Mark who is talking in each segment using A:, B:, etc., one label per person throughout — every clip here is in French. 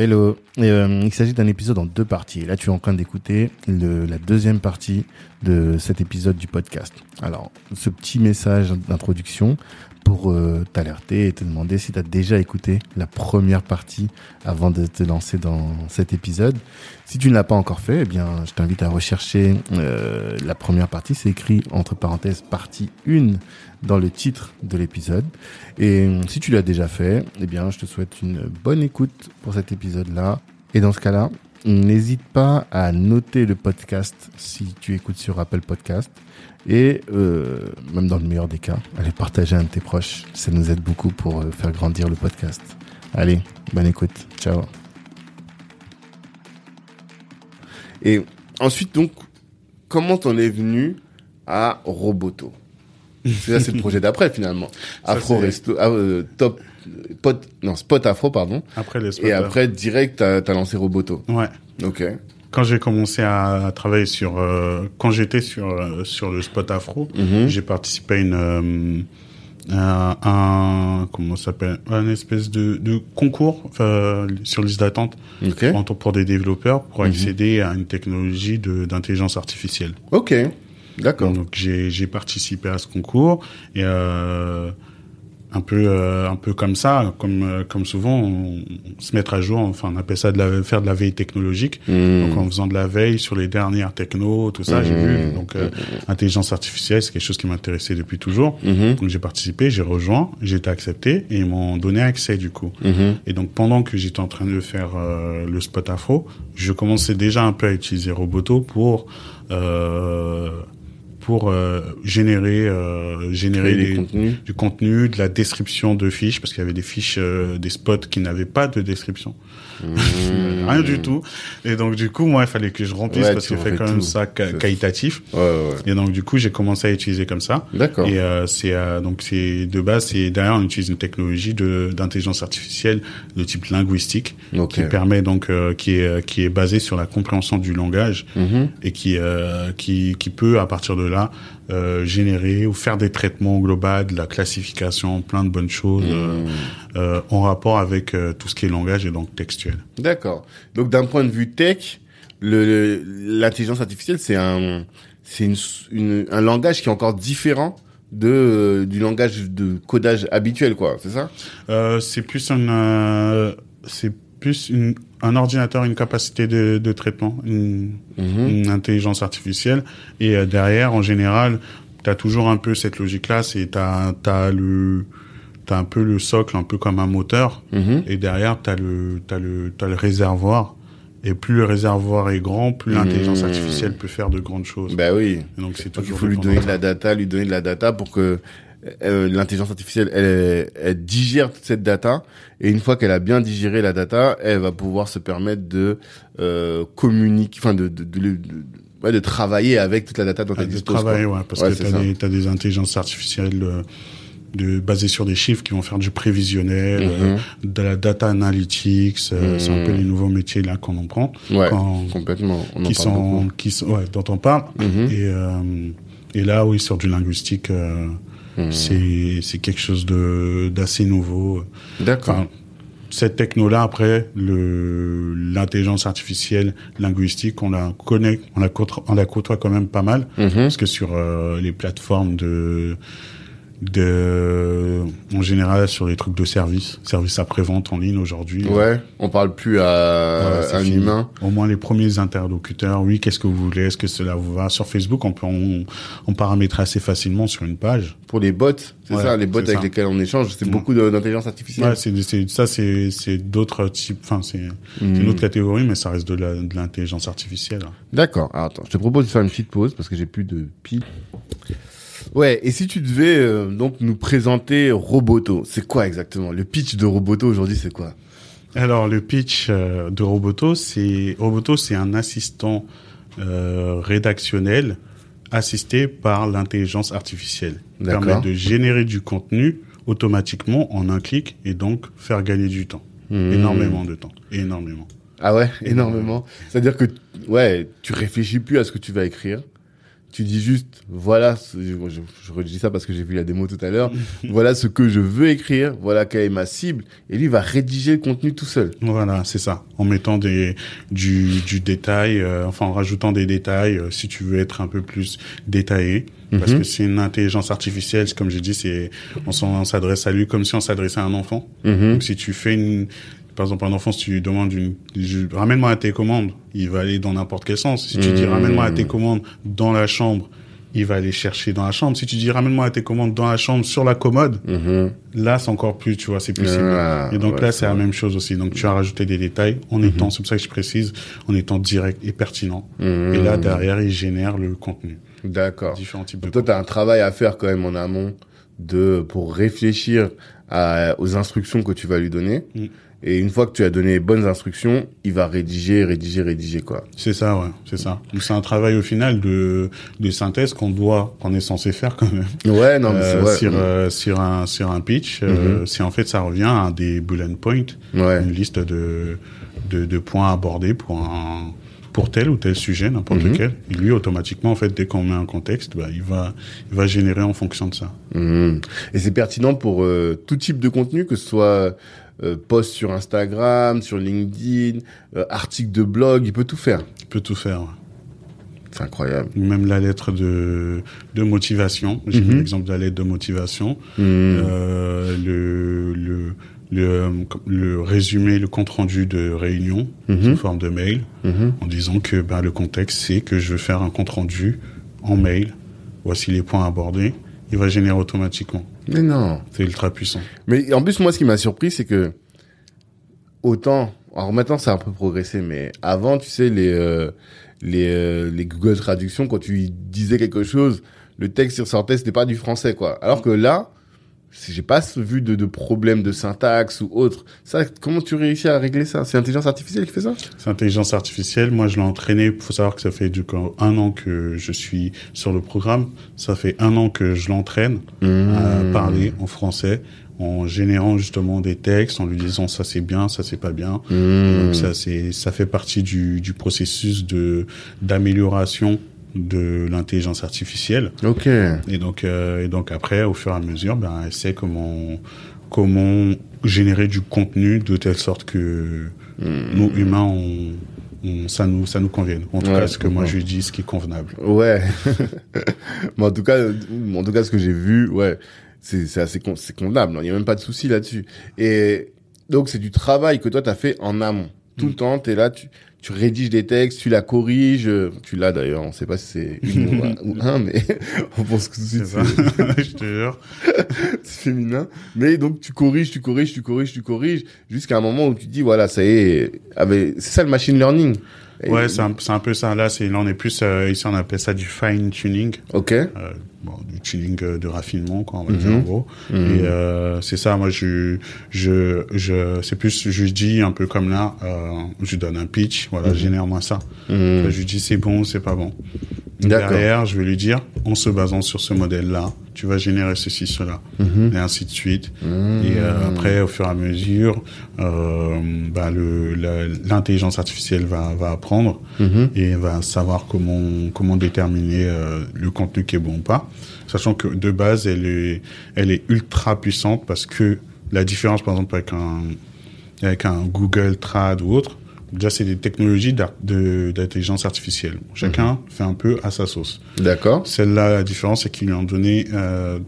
A: Hello. Euh, il s'agit d'un épisode en deux parties. Là, tu es en train d'écouter la deuxième partie de cet épisode du podcast. Alors, ce petit message d'introduction pour euh, t'alerter et te demander si tu as déjà écouté la première partie avant de te lancer dans cet épisode. Si tu ne l'as pas encore fait, eh bien, je t'invite à rechercher euh, la première partie. C'est écrit entre parenthèses partie 1 dans le titre de l'épisode. Et euh, si tu l'as déjà fait, eh bien, je te souhaite une bonne écoute pour cet épisode-là. Et dans ce cas-là, n'hésite pas à noter le podcast si tu écoutes sur Apple Podcast et euh, même dans le meilleur des cas, allez partager un de tes proches. Ça nous aide beaucoup pour euh, faire grandir le podcast. Allez, bonne écoute. Ciao. Et ensuite, donc, comment t'en es venu à Roboto? C'est c'est le projet d'après finalement. Afro Resto, ah, euh, top, pot, non, Spot Afro, pardon.
B: Après les
A: Et après, direct, t'as as lancé Roboto.
B: Ouais.
A: Ok
B: quand j'ai commencé à, travailler sur, euh, quand j'étais sur euh, sur le spot afro,
A: Mhm.
B: j'ai participé à une euh, un, un- comment s'appelle, un espèce de, de concours euh, sur liste d'attente
A: Ok.
B: en tant- pour des développeurs pour
A: Mhm.
B: accéder à une technologie d'intelligence artificielle.
A: Ok. D'accord.
B: Donc j'ai j'ai participé à ce concours et euh, un peu euh, un peu comme ça, comme euh, comme souvent, on, on se mettre à jour. Enfin, on appelle ça de la, faire de la veille technologique.
A: Hmm.
B: Donc en faisant de la veille sur les dernières technos, tout ça, j'ai
A: Mhm.
B: vu. Donc euh, intelligence artificielle, c'est quelque chose qui m'intéressait depuis toujours.
A: Mhm.
B: Donc j'ai participé, j'ai rejoint, j'ai été accepté et ils m'ont donné accès du coup. Et donc pendant que j'étais en train de faire euh, le spot afro, je commençais déjà un peu à utiliser Roboto pour euh, pour euh, générer euh, générer
A: des contenus.
B: du contenu, de la description de fiches parce qu'il y avait des fiches euh, des spots qui n'avaient pas de description.
A: Mmh.
B: Rien du tout. Et donc du coup, moi, il fallait que je remplisse
A: Ouais,
B: parce qu'il fait quand même ça qualitatif.
A: Ouais, ouais.
B: Et donc du coup, j'ai commencé à utiliser comme ça.
A: D'accord.
B: Et euh, c'est euh, donc c'est de base, c'est derrière on utilise une technologie de d'intelligence artificielle de type linguistique
A: Ok.
B: qui permet donc euh, qui est qui est basée sur la compréhension du langage
A: Mhm.
B: et qui euh, qui qui peut à partir de là euh, générer ou faire des traitements globaux, de la classification, plein de bonnes choses euh,
A: Mmh.
B: euh, en rapport avec euh, tout ce qui est langage et donc textuel.
A: D'accord. Donc d'un point de vue tech, le le- l'intelligence artificielle c'est un c'est une, une- un langage qui est encore différent de euh, du langage de codage habituel quoi, c'est ça?
B: Euh, c'est plus un euh, c'est plus une, un ordinateur, une capacité de, de traitement, une,
A: Mhm.
B: une intelligence artificielle. Et euh, derrière, en général, tu as toujours un peu cette logique-là, c'est t'as as le t'as un peu le socle, un peu comme un moteur,
A: Mhm.
B: et derrière t'as le t'as le t'as le réservoir. Et plus le réservoir est grand, plus l'intelligence
A: Mmh.
B: artificielle peut faire de grandes choses.
A: Bah oui.
B: Et donc c'est
A: Donc il
B: toujours
A: faut lui donner
B: de
A: la data, lui donner de la data pour que euh, l'intelligence artificielle elle, elle digère toute cette data et une fois qu'elle a bien digéré la data, elle va pouvoir se permettre de euh, communiquer, enfin de de, de, de- de- ouais, de travailler avec toute la data dont
B: Ah,
A: elle
B: de
A: dispose.
B: travail,
A: quoi.
B: ouais, parce
A: Ouais,
B: que t'as des, t'as des intelligences artificielles euh, de, basées sur des chiffres qui vont faire du prévisionnel, euh,
A: Mhm.
B: de la data analytics, euh, c'est un peu
A: Mhm.
B: les nouveaux métiers là qu'on en prend,
A: Ouais,
B: quand-
A: complètement. On en
B: qui
A: parle
B: sont,
A: beaucoup.
B: qui sont, ouais, dont on parle.
A: Mhm.
B: Et, euh, et là, oui, sur du linguistique,
A: Mhm.
B: c'est, c'est quelque chose de, d'assez nouveau.
A: D'accord.
B: Enfin, cette techno-là, après, l'intelligence artificielle linguistique, on la connaît, on la côtoie, on la côtoie quand même pas mal.
A: Mhm.
B: Parce que sur euh, les plateformes de, de, en général, sur les trucs de service, service après-vente en ligne aujourd'hui.
A: Ouais, on parle plus à un
B: fini.
A: humain.
B: Au moins les premiers interlocuteurs, oui, qu'est-ce que vous voulez, est-ce que cela vous va? Sur Facebook, on peut on, on paramétrer assez facilement sur une page.
A: Pour les bots, c'est
B: Ouais,
A: ça, les bots avec
B: ça.
A: lesquels on échange, c'est
B: Mhm.
A: beaucoup d'intelligence artificielle.
B: Ouais, c'est, ça, c'est, c'est d'autres types, enfin, c'est,
A: Mhm.
B: une autre catégorie, mais ça reste de, l'intelligence artificielle.
A: D'accord. Alors, attends, je te propose de faire une petite pause parce que j'ai plus de pile. Ouais, et si tu devais euh, donc nous présenter Roboto, c'est quoi exactement? Le pitch de Roboto aujourd'hui, c'est quoi?
B: Alors, le pitch euh, de Roboto, c'est Roboto, c'est un assistant euh, rédactionnel assisté par l'intelligence artificielle. Il permet de générer du contenu automatiquement en un clic et donc faire gagner du temps.
A: Hmm.
B: Énormément de temps. Énormément.
A: Ah ouais, énormément. C'est-à-dire que ouais, tu réfléchis plus à ce que tu vas écrire. Tu dis juste, voilà, ce- je, je, je redis ça parce que j'ai vu la démo tout à l'heure, voilà ce que je veux écrire, voilà quelle est ma cible, et lui il va rédiger le contenu tout seul.
B: Voilà, c'est ça. En mettant des du, du détail, euh, enfin en rajoutant des détails, euh, si tu veux être un peu plus détaillé, parce
A: Mhm.
B: que c'est une intelligence artificielle, comme j'ai dit, c'est on s'adresse à lui comme si on s'adressait à un enfant.
A: Mhm.
B: Donc si tu fais une par exemple, un enfant, si tu lui demandes une, ramène-moi à tes commandes, il va aller dans n'importe quel sens. Si tu dis
A: Mhm.
B: ramène-moi à tes commandes dans la chambre, il va aller chercher dans la chambre. Si tu dis ramène-moi à tes commandes dans la chambre sur la commode,
A: Mhm.
B: là c'est encore plus, tu vois, c'est plus ciblé.
A: Ah,
B: Et donc
A: ouais,
B: là,
A: c'est
B: la même chose aussi. Donc tu as rajouté des détails en étant, c'est pour ça que je précise, en étant direct et pertinent. Et là, derrière, il génère le contenu.
A: D'accord.
B: Différents types de
A: toi, as un travail à faire quand même en amont de pour réfléchir à, aux instructions que tu vas lui donner.
B: Mm.
A: Et une fois que tu as donné les bonnes instructions, il va rédiger, rédiger, rédiger quoi.
B: C'est ça, ouais, c'est ça. Donc c'est un travail au final de, de synthèse qu'on doit, qu'on est censé faire quand même.
A: Ouais, non, mais
B: Euh,
A: c'est vrai.
B: sur, euh, sur un sur un pitch, euh, si en fait ça revient à des bullet points,
A: Ouais.
B: une liste de, de de points abordés pour un pour tel ou tel sujet, n'importe
A: Mhm.
B: lequel. Et lui automatiquement en fait dès qu'on met un contexte, bah, il va il va générer en fonction de ça.
A: Mhm. Et c'est pertinent pour euh, tout type de contenu, que ce soit euh, post sur Instagram, sur LinkedIn, euh, article de blog, il peut tout faire.
B: Il peut tout faire. ouais.
A: C'est incroyable.
B: Même la lettre de de motivation. J'ai
A: Mhm.
B: mis l'exemple de la lettre de motivation.
A: Mhm.
B: Euh, le le le, euh, le résumé, le compte rendu de réunion
A: Mhm.
B: sous forme de mail.
A: Mhm.
B: en disant que ben, le contexte, c'est que je veux faire un compte rendu en mail. Voici les points abordés. Il va générer automatiquement.
A: Mais non.
B: C'est ultra puissant.
A: Mais en plus, moi, ce qui m'a surpris, c'est que autant, alors maintenant, ça a un peu progressé, mais avant, tu sais, les euh, les euh, les Google Traductions, quand tu disais quelque chose, le texte qui ressortait, c'était pas du français, quoi. Alors que là, j'ai pas vu de, de problème de syntaxe ou autre. Ça, comment tu réussis à régler ça? C'est l'intelligence artificielle qui fait ça?
B: C'est intelligence artificielle. Moi, je l'ai entraîné. Il faut savoir que ça fait du coup un an que je suis sur le programme. Ça fait un an que je l'entraîne à
A: Mmh.
B: parler en français en générant justement des textes, en lui disant ça c'est bien, ça c'est pas bien.
A: Mmh.
B: Donc ça c'est ça fait partie du, du processus de d'amélioration de l'intelligence artificielle.
A: Ok.
B: Et donc, euh, et donc après, au fur et à mesure, ben, elle sait comment, comment générer du contenu de telle sorte que nous, humains, on, on- ça nous, ça nous convienne. En tout
A: Ouais,
B: cas, ce que moi je lui dis, ce qui est convenable.
A: Ouais. Mais en tout cas, en tout cas, ce que j'ai vu, ouais, c'est c'est assez con- c'est convenable. Il n'y a même pas de souci là-dessus. Et donc, c'est du travail que toi, tu as fait en amont. Tout le temps, tu es là, tu, tu rédiges des textes, tu la corriges. euh, Tu l'as d'ailleurs, on sait pas si c'est une ou, ou un, mais on pense que
B: C'est je te jure.
A: c'est féminin. Mais donc, tu corriges, tu corriges, tu corriges, tu corriges, jusqu'à un moment où tu dis, voilà, ça y est, avec- c'est ça le machine learning. Et-
B: Ouais, c'est un, c'est un peu ça. Là, c'est, là, on est plus, euh, ici, on appelle ça du fine tuning.
A: Ok.
B: Euh, bon, du tuning euh, de raffinement, quoi, on va dire
A: Mhm.
B: en gros.
A: Mhm.
B: Et euh, c'est ça, moi, je, je, je, c'est plus, je lui dis un peu comme là, euh, je lui donne un pitch, voilà, génère-moi ça.
A: Mhm.
B: Je lui dis c'est bon, c'est pas bon. Derrière, je vais lui dire, en se basant sur ce modèle-là, tu vas générer ceci, cela,
A: Mhm.
B: et ainsi de suite.
A: Mhm.
B: Et euh, après, au fur et à mesure, euh, bah, l'intelligence artificielle va, va apprendre
A: Mhm.
B: et va savoir comment comment déterminer euh, le contenu qui est bon ou pas, sachant que de base elle est elle est ultra puissante parce que la différence par exemple avec un avec un Google Trad ou autre, déjà c'est des technologies d'intelligence artificielle. Chacun fait un peu à sa sauce.
A: D'accord.
B: Celle-là, la différence c'est qu'ils lui ont donné euh,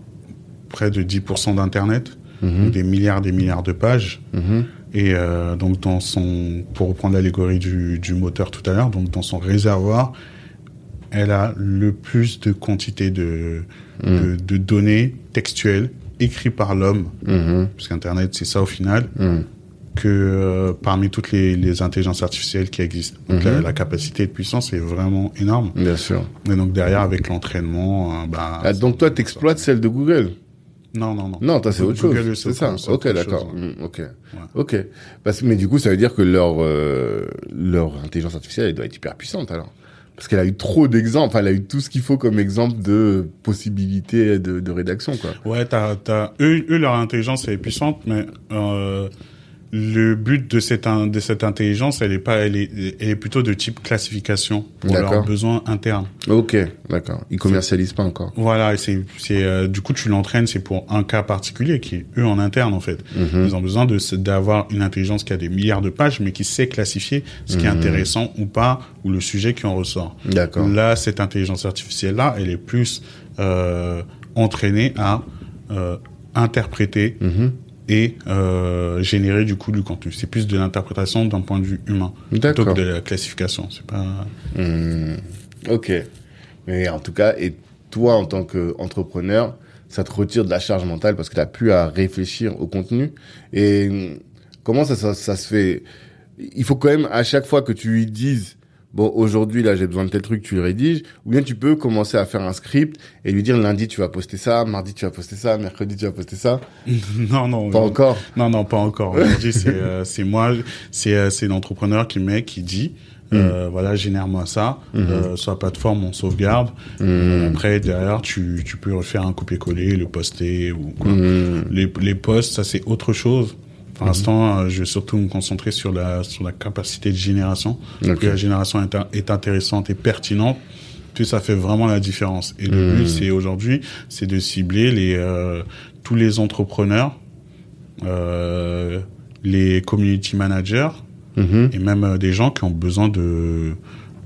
B: près de 10% d'internet,
A: Mhm.
B: des milliards des milliards de pages.
A: Mhm.
B: Et euh, donc dans son, pour reprendre l'allégorie du, du moteur tout à l'heure, donc dans son réservoir, elle a le plus de quantité de, de, de données textuelles écrites par l'homme,
A: Mhm.
B: parce qu'Internet c'est ça au final,
A: Mhm.
B: que euh, parmi toutes les, les intelligences artificielles qui existent. Donc la, la capacité de puissance est vraiment énorme.
A: Bien sûr.
B: Et donc derrière avec l'entraînement, euh, bah,
A: Ah, donc toi, t'exploites celle de Google?
B: Non non non.
A: Non, c'est autre chose. C'est ça.
B: c'est
A: Ok, d'accord.
B: ouais.
A: Mm, Ok. Ok. Parce que, mais du coup, ça veut dire que leur euh, leur intelligence artificielle, elle doit être hyper puissante alors. Parce qu'elle a eu trop d'exemples. Enfin, elle a eu tout ce qu'il faut comme exemple de possibilités de, rédaction, quoi.
B: Ouais, t'as, t'as, eux, eux, leur intelligence est puissante, mais euh, le but de cette de cette intelligence, elle est pas, elle est, elle est plutôt de type classification pour leurs besoins internes.
A: Ok, d'accord. Ils commercialisent pas encore.
B: Voilà, c'est, c'est, euh, du coup, tu l'entraînes, c'est pour un cas particulier qui est eux en interne en fait.
A: Mhm.
B: Ils ont besoin de d'avoir une intelligence qui a des milliards de pages, mais qui sait classifier ce qui est
A: Mhm.
B: intéressant ou pas, ou le sujet qui en ressort.
A: D'accord.
B: Là, cette intelligence artificielle là, elle est plus euh, entraînée à euh, interpréter
A: Mhm.
B: Et euh, générer du coup du contenu. C'est plus de l'interprétation d'un point de vue humain plutôt que de la classification. C'est pas.
A: Hmm, Ok. Mais en tout cas, et toi, en tant qu'entrepreneur, ça te retire de la charge mentale parce que tu n'as plus à réfléchir au contenu. Et hum, comment ça, ça, ça se fait? Il faut quand même, à chaque fois que tu lui dises, bon, aujourd'hui, là, j'ai besoin de tel truc, tu le rédiges, ou bien tu peux commencer à faire un script et lui dire, lundi, tu vas poster ça, mardi, tu vas poster ça, mercredi, tu vas poster ça.
B: non, non.
A: Pas
B: non.
A: encore.
B: Non, non, pas encore. Aujourd'hui, c'est euh, c'est moi, c'est euh, c'est l'entrepreneur qui met, qui dit, euh, voilà, génère-moi ça. euh, sur la plateforme, on sauvegarde. Euh, après, derrière, tu, tu peux refaire un copier-coller, le poster ou quoi.
A: Hmm,
B: Les, les posts, ça c'est autre chose. Pour l'instant, euh, je vais surtout me concentrer sur la sur la capacité de génération.
A: Ok.
B: Plus la génération est intéressante et pertinente, plus ça fait vraiment la différence. Et le
A: Mhm.
B: but, c'est aujourd'hui, c'est de cibler les euh, tous les entrepreneurs, euh, les community managers
A: mhm.
B: et même euh, des gens qui ont besoin de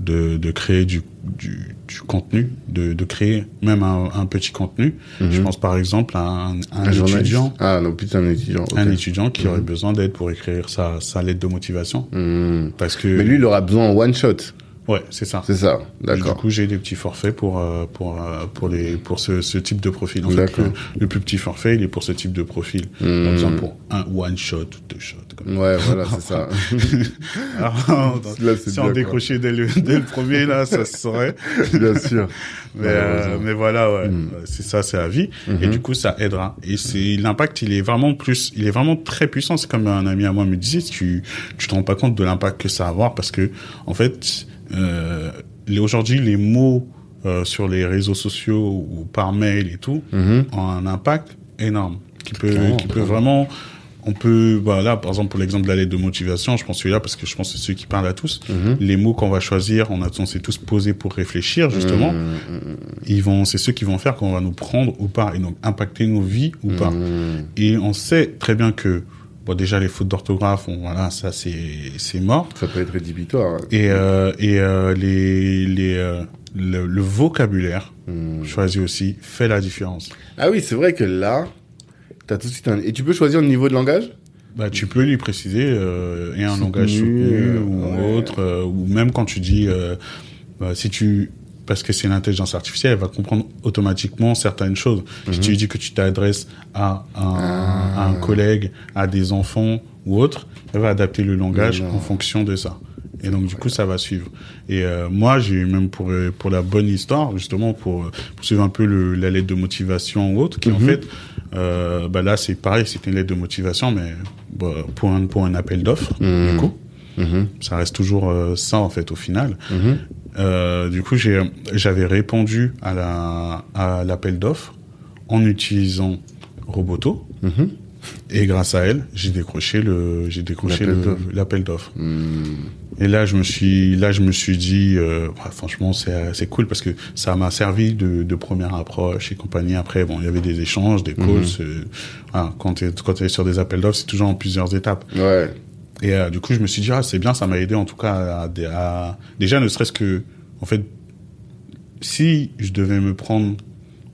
B: de, de créer du, du, du contenu, de, de créer même un, un petit contenu. Je pense par exemple à un, un étudiant,
A: Ah, non, putain, un étudiant.
B: un étudiant qui aurait besoin d'aide pour écrire sa, sa lettre de motivation.
A: Hmm.
B: Parce que,
A: Mais lui, il aura besoin en one shot.
B: Ouais, c'est ça.
A: C'est ça.
B: Et Du
A: D'accord.
B: coup, j'ai des petits forfaits pour euh, pour euh, pour les pour ce, ce type de profil. En fait,
A: D'accord.
B: le, le plus petit forfait, il est pour ce type de profil.
A: Hmm.
B: Par exemple, pour un one shot ou deux shots. Comme
A: Ouais, voilà, c'est ça.
B: Alors,
A: Là, c'est
B: si on décrochait dès le dès le premier là, ça se saurait.
A: Bien sûr.
B: Mais, euh, mais voilà, ouais,
A: Mm.
B: Euh, c'est ça, c'est la vie.
A: Mhm.
B: Et du coup, ça aidera. Et c'est l'impact, il est vraiment plus, il est vraiment très puissant. C'est comme un ami à moi me disait, tu tu te rends pas compte de l'impact que ça va avoir parce que en fait, aujourd'hui, les mots euh, sur les réseaux sociaux ou par mail et tout
A: Mhm.
B: ont un impact énorme qui peut qui peut vraiment on peut voilà par exemple pour l'exemple de la lettre de motivation je pense celui-là parce que je pense que c'est celui qui parle à tous
A: Mhm.
B: les mots qu'on va choisir on a on s'est tous posés pour réfléchir justement
A: Mhm.
B: ils vont c'est ceux qui vont faire qu'on va nous prendre ou pas et donc impacter nos vies ou pas et on sait très bien que bon déjà les fautes d'orthographe voilà ça c'est c'est mort
A: Ça peut être rédhibitoire. hein.
B: et euh, et euh, les les euh, le, le vocabulaire
A: Mhm.
B: choisi aussi fait la différence
A: Ah oui, c'est vrai que là, t'as tout de suite un... Et tu peux choisir le niveau de langage?
B: Bah, tu peux lui préciser et un
A: Soutenu,
B: langage soutenu
A: euh,
B: ou
A: ouais.
B: autre, euh, ou même quand tu dis, euh, bah, si tu, parce que c'est l'intelligence artificielle, elle va comprendre automatiquement certaines choses. Si tu lui dis que tu t'adresses à un,
A: Ah.
B: à un collègue, à des enfants ou autre, elle va adapter le langage en fonction de ça. Et donc du coup, ça va suivre. Et euh, moi, j'ai eu même pour euh, pour la bonne histoire, justement pour, pour suivre un peu le, la lettre de motivation ou autre, qui en
A: Mhm.
B: fait, euh, bah là, c'est pareil, c'était une lettre de motivation, mais bah, pour un pour un appel d'offres,
A: Mhm.
B: du coup,
A: Mhm.
B: ça reste toujours euh, ça en fait au final. Euh, du coup, j'avais répondu à la à l'appel d'offres en utilisant Roboto.
A: Mhm.
B: Et grâce à elle, j'ai décroché le, j'ai décroché
A: L'appel d'offres. Mhm.
B: Et là, je me suis, là, je me suis dit, euh, ouais, franchement, c'est, cool parce que ça m'a servi de, de première approche et compagnie. Après, bon, il y avait des échanges, des calls.
A: Mhm.
B: euh, voilà, quand tu es sur des appels d'offres, c'est toujours en plusieurs étapes.
A: Ouais.
B: Et euh, du coup, je me suis dit, ah, c'est bien, ça m'a aidé en tout cas à, à- déjà ne serait-ce que, en fait, si je devais me prendre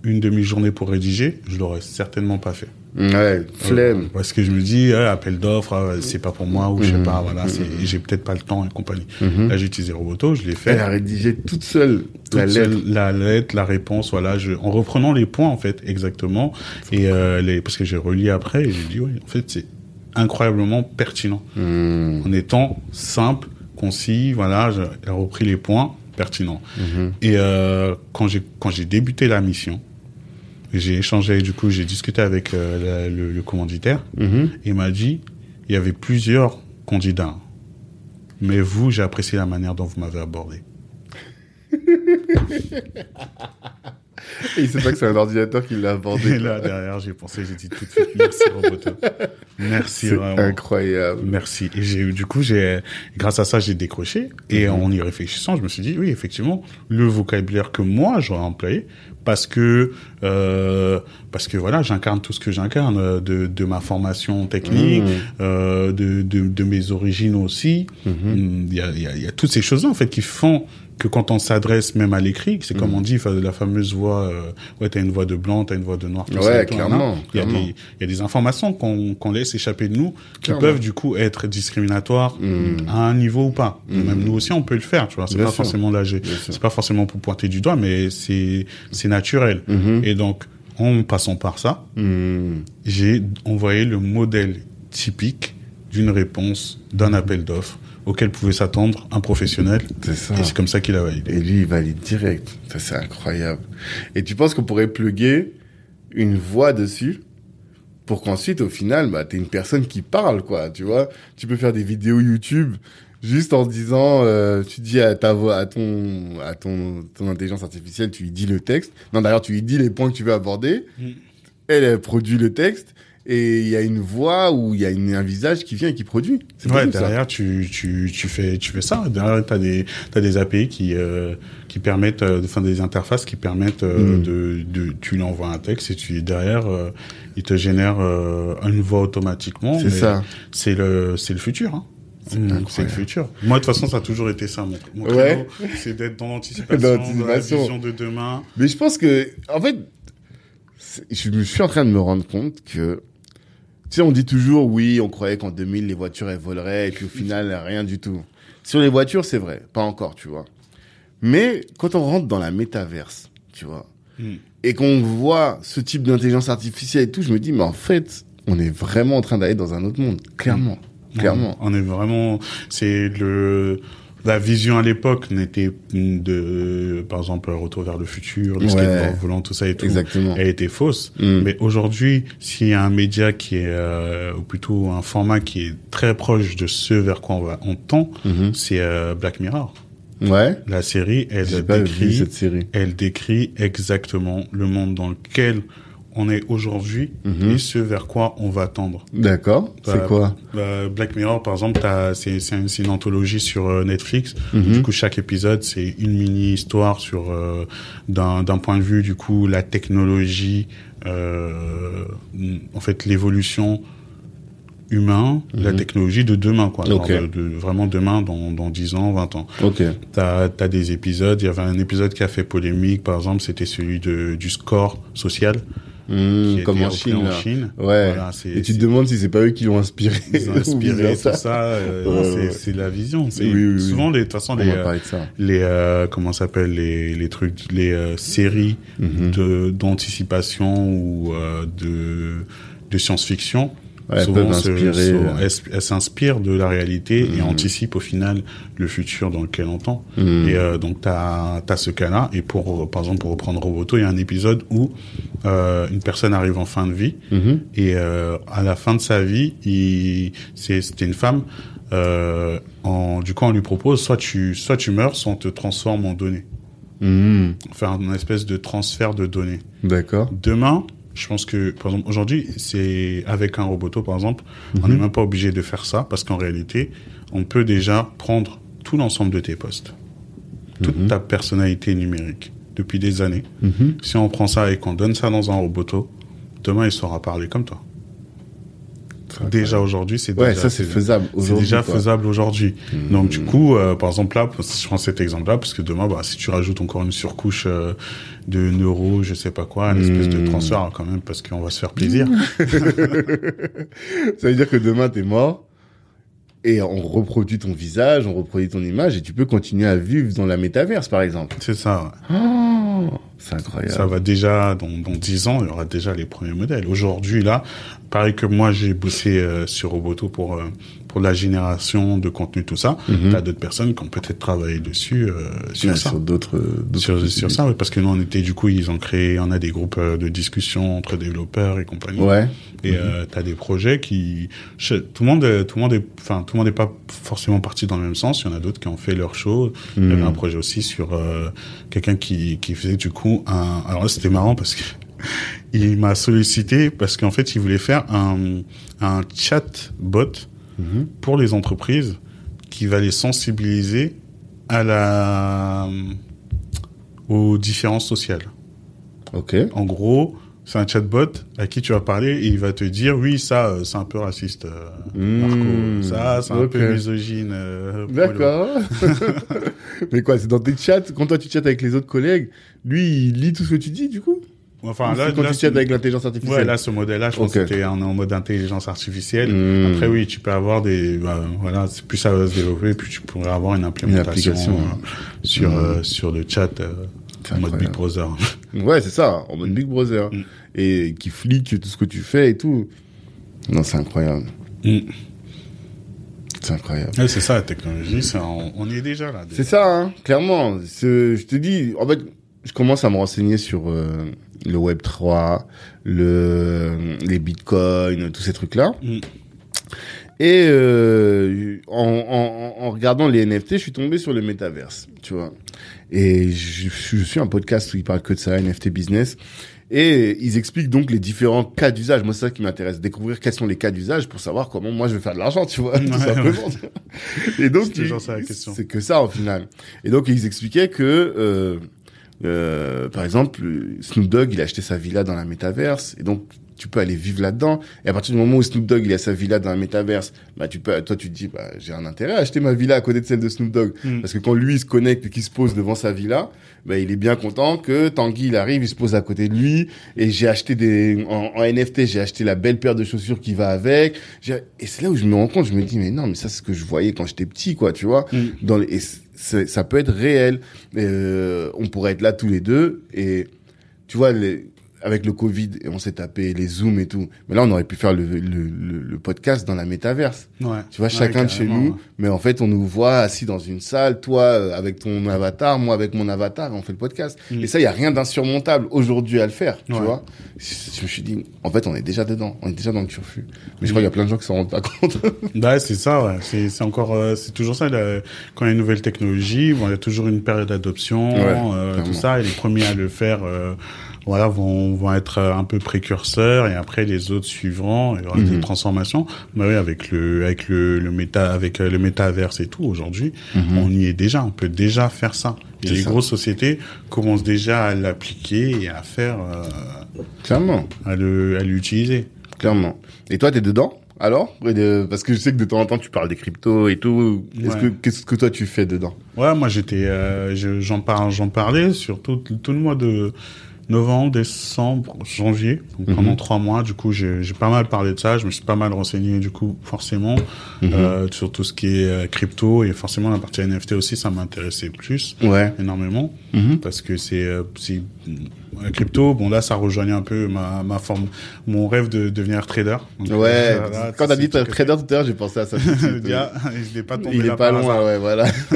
B: une demi-journée pour rédiger, je l'aurais certainement pas fait.
A: Ouais, flemme.
B: Euh, parce que je me dis, ah, appel d'offres, ah, c'est pas pour moi, ou je sais
A: Mhm.
B: pas, voilà, c'est, j'ai peut-être pas le temps et compagnie.
A: Mhm.
B: Là, j'ai utilisé Roboto, je l'ai fait.
A: Elle a rédigé toute seule la lettre.
B: seule, la lettre, la réponse, voilà, je, en reprenant les points, en fait, exactement. Et, euh, les, parce que j'ai relié après, et j'ai dit, oui, en fait, c'est incroyablement pertinent.
A: Mhm.
B: En étant simple, concis, voilà, je- elle a repris les points pertinents.
A: Mhm.
B: Et euh, quand j'ai débuté la mission, j'ai échangé, du coup, j'ai discuté avec euh, la- le, le commanditaire.
A: Mhm.
B: Il m'a dit, il y avait plusieurs candidats, mais vous, j'ai apprécié la manière dont vous m'avez abordé.
A: Et il sait pas que c'est un ordinateur qui l'a abordé.
B: Et là, derrière, j'ai pensé, j'ai dit tout de suite, merci Roboto. Merci
A: C'est
B: vraiment.
A: incroyable.
B: Merci. Et j'ai, du coup, j'ai, grâce à ça, j'ai décroché. Et
A: Mhm.
B: en y réfléchissant, je me suis dit, oui, effectivement, le vocabulaire que moi, j'aurais employé, parce que, euh, parce que voilà, j'incarne tout ce que j'incarne, euh, de, de ma formation technique,
A: Mhm.
B: euh, de, de, de mes origines aussi.
A: Mhm.
B: Mm, Il y, a, y, a, il y a toutes ces choses-là, en fait, qui font que quand on s'adresse même à l'écrit, c'est comme
A: Mhm.
B: on dit, la fameuse voix, euh, ouais, t'as une voix de blanc, t'as une voix de noir. tout
A: Ouais,
B: ça
A: clairement,
B: hein. Il y a des, il y a des informations qu'on qu'on laisse échapper de nous qui
A: Clairement.
B: peuvent du coup être discriminatoires
A: Mhm.
B: à un niveau ou pas. Même nous aussi, on peut le faire, tu vois. C'est pas
A: sûr.
B: forcément
A: sûr.
B: c'est pas forcément pour pointer du doigt, mais c'est c'est naturel.
A: Mhm.
B: Et donc, en passant par ça, j'ai envoyé le modèle typique d'une réponse d'un appel d'offres auquel pouvait s'attendre un professionnel.
A: C'est ça.
B: Et c'est comme ça qu'il a validé.
A: Et lui, il valide direct. Ça, c'est incroyable. Et tu penses qu'on pourrait plugger une voix dessus pour qu'ensuite, au final, bah, t'es une personne qui parle, quoi. Tu vois, tu peux faire des vidéos YouTube juste en disant, euh, tu dis à ta voix, à ton, à ton, ton intelligence artificielle, tu lui dis le texte. Non, d'ailleurs, tu lui dis les points que tu veux aborder.
B: Mm.
A: Elle, elle produit le texte. Et il y a une voix ou il y a une, un visage qui vient et qui produit. C'est
B: Ouais,
A: ça.
B: derrière, tu, tu, tu fais, tu fais ça. Derrière, t'as des, t'as des API qui, euh, qui permettent, euh, enfin, des interfaces qui permettent euh,
A: Mm.
B: de, de, tu lui envoies un texte et tu, derrière, euh, il te génère euh, une voix automatiquement.
A: C'est ça.
B: C'est le, c'est le futur, hein.
A: C'est
B: Mm, le futur. Moi, de toute façon, ça a toujours été ça, mon, mon
A: Ouais.
B: C'est d'être dans l'anticipation,
A: Dans
B: la vision de demain.
A: Mais je pense que, en fait, je me suis en train de me rendre compte que, tu sais, on dit toujours, oui, on croyait qu'en 2000, les voitures, elles voleraient, et puis au final, rien du tout. Sur les voitures, c'est vrai. Pas encore, tu vois. Mais quand on rentre dans la métaverse, tu vois,
B: Mm.
A: et qu'on voit ce type d'intelligence artificielle et tout, je me dis, mais en fait, on est vraiment en train d'aller dans un autre monde. Clairement. Clairement.
B: On est vraiment, c'est le, la vision à l'époque n'était de, par exemple, Retour vers le futur, le
A: Ouais.
B: skateboard volant, tout ça et tout.
A: Exactement.
B: Elle était fausse.
A: Mm.
B: Mais aujourd'hui, s'il y a un média qui est, euh, ou plutôt un format qui est très proche de ce vers quoi on va, on tend,
A: Mhm.
B: c'est euh, Black Mirror.
A: Ouais.
B: La série, elle décrit,
A: cette série.
B: elle décrit exactement le monde dans lequel on est aujourd'hui
A: Mhm.
B: et ce vers quoi on va tendre.
A: D'accord. C'est
B: Bah,
A: quoi?
B: bah, Black Mirror, par exemple, c'est c'est une, c'est une anthologie sur euh, Netflix.
A: Mhm.
B: Du coup, chaque épisode, c'est une mini histoire sur euh, d'un point de vue du coup la technologie, euh, en fait l'évolution humain, la
A: Mhm.
B: technologie de demain, quoi. Genre
A: Ok.
B: de, de- vraiment demain, dans, dans 10 ans, 20 ans.
A: Ok.
B: T'as as des épisodes. Il y avait un épisode qui a fait polémique, par exemple, c'était celui de, du score social.
A: Mmh,
B: qui a
A: comme
B: été
A: en Chine, là.
B: Chine.
A: Ouais.
B: Voilà,
A: Et tu te demandes si c'est pas eux qui l'ont inspiré.
B: ils ont inspiré tout ça. euh,
A: Ouais,
B: c'est
A: ouais.
B: la vision.
A: Oui, oui, oui.
B: souvent les de toute façon
A: On
B: les euh,
A: ça.
B: les euh, comment ça s'appelle les les trucs les euh, séries
A: Mhm.
B: de d'anticipation ou euh, de de science-fiction.
A: Ouais,
B: souvent,
A: euh.
B: elles s'inspirent de la réalité et
A: Mhm.
B: anticipent au final le futur dans lequel on tend.
A: Mhm.
B: Et euh, donc t'as as ce cas-là. Et pour euh, par exemple pour reprendre Roboto, il y a un épisode où euh, une personne arrive en fin de vie
A: Mhm.
B: et euh, à la fin de sa vie, c'était une femme. Euh, en, du coup, on lui propose soit tu, soit tu meurs, soit on te transforme en données. Faire une espèce de transfert de données.
A: D'accord.
B: Demain, je pense que, par exemple, aujourd'hui, c'est avec un roboto, par exemple, on
A: Mhm.
B: n'est même pas obligé de faire ça parce qu'en réalité, on peut déjà prendre tout l'ensemble de tes postes, toute
A: Mhm.
B: ta personnalité numérique depuis des années.
A: Mhm.
B: Si on prend ça et qu'on donne ça dans un roboto, demain, il saura parler comme toi. Déjà aujourd'hui, c'est
A: Ouais,
B: déjà
A: ça c'est faisable
B: c'est
A: aujourd'hui.
B: déjà
A: quoi.
B: faisable aujourd'hui.
A: Mhm.
B: Donc du coup, euh, par exemple là, je prends cet exemple-là parce que demain, bah, si tu rajoutes encore une surcouche euh, de neuros, je sais pas quoi, une espèce de transfert quand même, parce qu'on va se faire plaisir.
A: Ça veut dire que demain t'es mort et on reproduit ton visage, on reproduit ton image et tu peux continuer à vivre dans la métaverse par exemple.
B: C'est ça. ouais.
A: Oh, c'est incroyable.
B: Ça va déjà dans dans dix ans, il y aura déjà les premiers modèles. Aujourd'hui là, pareil que moi, j'ai bossé euh, sur Roboto pour euh, pour la génération de contenu tout ça.
A: Mhm.
B: T'as d'autres personnes qui ont peut-être travaillé dessus euh, sur
A: Ouais,
B: ça.
A: sur d'autres d'autres
B: sur, sur ça, oui, parce que nous, on était, du coup, ils ont créé, on a des groupes euh, de discussion entre développeurs et compagnie.
A: Ouais.
B: Et euh, t'as des projets qui, je- tout le monde, est- tout le monde est, enfin, tout le monde n'est pas forcément parti dans le même sens. Il y en a d'autres qui ont fait leur chose. Il y avait
A: Mhm.
B: un projet aussi sur euh, quelqu'un qui, qui faisait du coup coup, un, alors là, c'était marrant parce que il m'a sollicité parce qu'en fait, il voulait faire un, un chat bot
A: Mhm.
B: pour les entreprises qui va les sensibiliser à la, aux différences sociales.
A: Ok.
B: En gros, c'est un chatbot à qui tu vas parler et il va te dire oui ça euh, c'est un peu raciste euh, Marco
A: Mmh,
B: ça c'est un peu misogyne euh.
A: D'accord. Mais quoi, c'est dans tes chats, quand toi tu chattes avec les autres collègues, lui il lit tout ce que tu dis du coup?
B: Enfin
A: Ou
B: là,
A: quand
B: là,
A: tu chattes avec l'intelligence artificielle?
B: Ouais là ce modèle là je pense
A: Ok.
B: que c'était en, en mode intelligence artificielle
A: Mmh.
B: après oui tu peux avoir des bah, voilà c'est plus ça va se développer plus tu pourrais avoir une implémentation
A: application,
B: sur
A: Mmh.
B: euh, sur le chat en mode Big. Brother
A: Ouais, c'est ça, en mode Big Brother.
B: Mm.
A: Et qui flique tout ce que tu fais et tout. Non, c'est incroyable.
B: Mm.
A: C'est incroyable.
B: Ouais, c'est ça la technologie ça, on, on y est déjà là
A: C'est ça, hein, clairement. Je te dis, en fait, je commence à me renseigner sur euh, le Web 3, le, les bitcoins, tous ces trucs-là.
B: Mm.
A: Et euh, en, en, en regardant les NFT, je suis tombé sur le métaverse, tu vois. Et je, je suis un podcast où ils parlent que de ça, NFT business. Et ils expliquent donc les différents cas d'usage. Moi, c'est ça qui m'intéresse, découvrir quels sont les cas d'usage pour savoir comment moi je vais faire de l'argent, tu vois, tout
B: Ouais,
A: simplement. Et donc.
B: C'est
A: que ça, au final. Et donc, ils expliquaient que, euh, euh, par exemple, Snoop Dogg, il a acheté sa villa dans la métaverse. Et donc, tu peux aller vivre là-dedans. Et à partir du moment où Snoop Dogg, il a sa villa dans la métaverse, bah, tu peux, toi, tu te dis, bah, j'ai un intérêt à acheter ma villa à côté de celle de Snoop Dogg.
B: Mm.
A: Parce que quand lui, il se connecte et qu'il se pose devant sa villa, bah, il est bien content que Tanguy, il arrive, il se pose à côté de lui. Et j'ai acheté des, en, en NFT, j'ai acheté la belle paire de chaussures qui va avec. Et c'est là où je me rends compte, je me dis, mais non, mais ça, c'est ce que je voyais quand j'étais petit, quoi, tu vois.
B: Mm.
A: Dans les, et ça peut être réel. Euh, on pourrait être là tous les deux et tu vois, les, avec le Covid, on s'est tapé les Zooms et tout. Mais là, on aurait pu faire le, le, le, le podcast dans la métaverse.
B: Ouais.
A: Tu vois,
B: Ouais,
A: chacun de chez nous,
B: ouais.
A: mais en fait, on nous voit assis dans une salle, toi euh, avec ton avatar, moi avec mon avatar, et on fait le podcast.
B: Mm.
A: Et ça, il y a rien d'insurmontable aujourd'hui à le faire, tu vois. Je me suis dit, en fait, on est déjà dedans, on est déjà dans le turfu. Mais je crois qu'il y a plein de gens qui s'en rendent pas compte.
B: Bah, c'est ça, ouais. C'est, encore, euh, c'est toujours ça. là. quand il y a une nouvelle technologie, bon, il y a toujours une période d'adoption, euh, tout ça. Et les premiers à le faire, euh, voilà, vont, vont être euh, un peu précurseurs, et après les autres suivront. Il y aura
A: Mhm.
B: des transformations. Bah oui, avec le, avec le, le méta, avec euh, le métaverse et tout aujourd'hui,
A: Mhm.
B: on y est déjà. On peut déjà faire ça. Et les
A: ça.
B: grosses sociétés commencent déjà à l'appliquer et à faire, euh,
A: Clairement.
B: à le, à l'utiliser.
A: Clairement. Et toi, t'es dedans alors? Parce que je sais que de temps en temps, tu parles des cryptos et tout. Est-ce
B: Ouais.
A: que qu'est-ce que toi tu fais dedans?
B: Ouais, moi j'étais, euh, je- j'en parle, j'en parlais sur tout, tout le mois de novembre, décembre, janvier, donc
A: Mhm.
B: pendant trois mois. Du coup, j'ai pas mal parlé de ça. Je me suis pas mal renseigné, du coup, forcément,
A: Mhm.
B: euh, sur tout ce qui est euh, crypto et forcément la partie NFT aussi, ça m'intéressait plus
A: Ouais.
B: énormément
A: Mhm.
B: parce que c'est euh, crypto. Bon là, ça rejoignait un peu ma ma forme, mon rêve de devenir trader. Donc,
A: Ouais.
B: euh, là,
A: Quand t'as dit trader tout à l'heure, j'ai pensé à ça.
B: ah, je l'ai pas tombé
A: Il pas loin, ouais, voilà.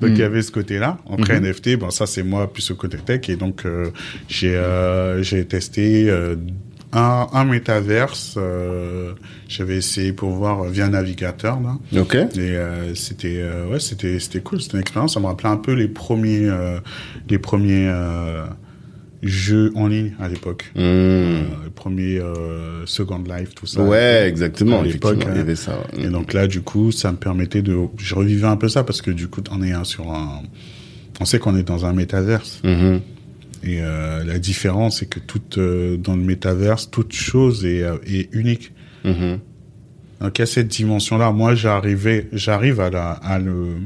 B: Donc
A: Mm.
B: il y avait ce côté-là. Après
A: Mhm.
B: NFT, bon ça c'est moi plus au côté tech et donc euh, j'ai euh, j'ai testé euh, un, un métaverse. euh, J'avais essayé pour voir via navigateur là
A: ok.
B: et euh, c'était euh, ouais c'était c'était cool. C'était une expérience. Ça me rappelait un peu les premiers euh, les premiers euh, jeux en ligne à l'époque.
A: Hmm.
B: Euh, les premiers euh, Second Life tout ça.
A: Ouais, exactement.
B: À l'époque,
A: il y
B: hein.
A: avait ça.
B: Et donc là, du coup, ça me permettait de, je revivais un peu ça parce que du coup, on est sur un, on sait qu'on est dans un métaverse.
A: Mhm.
B: Et euh, la différence, c'est que toute dans le métaverse, toute chose est, est unique.
A: Mhm.
B: Donc il y a cette dimension-là. Moi, j'arrivais, j'arrive à la, à le,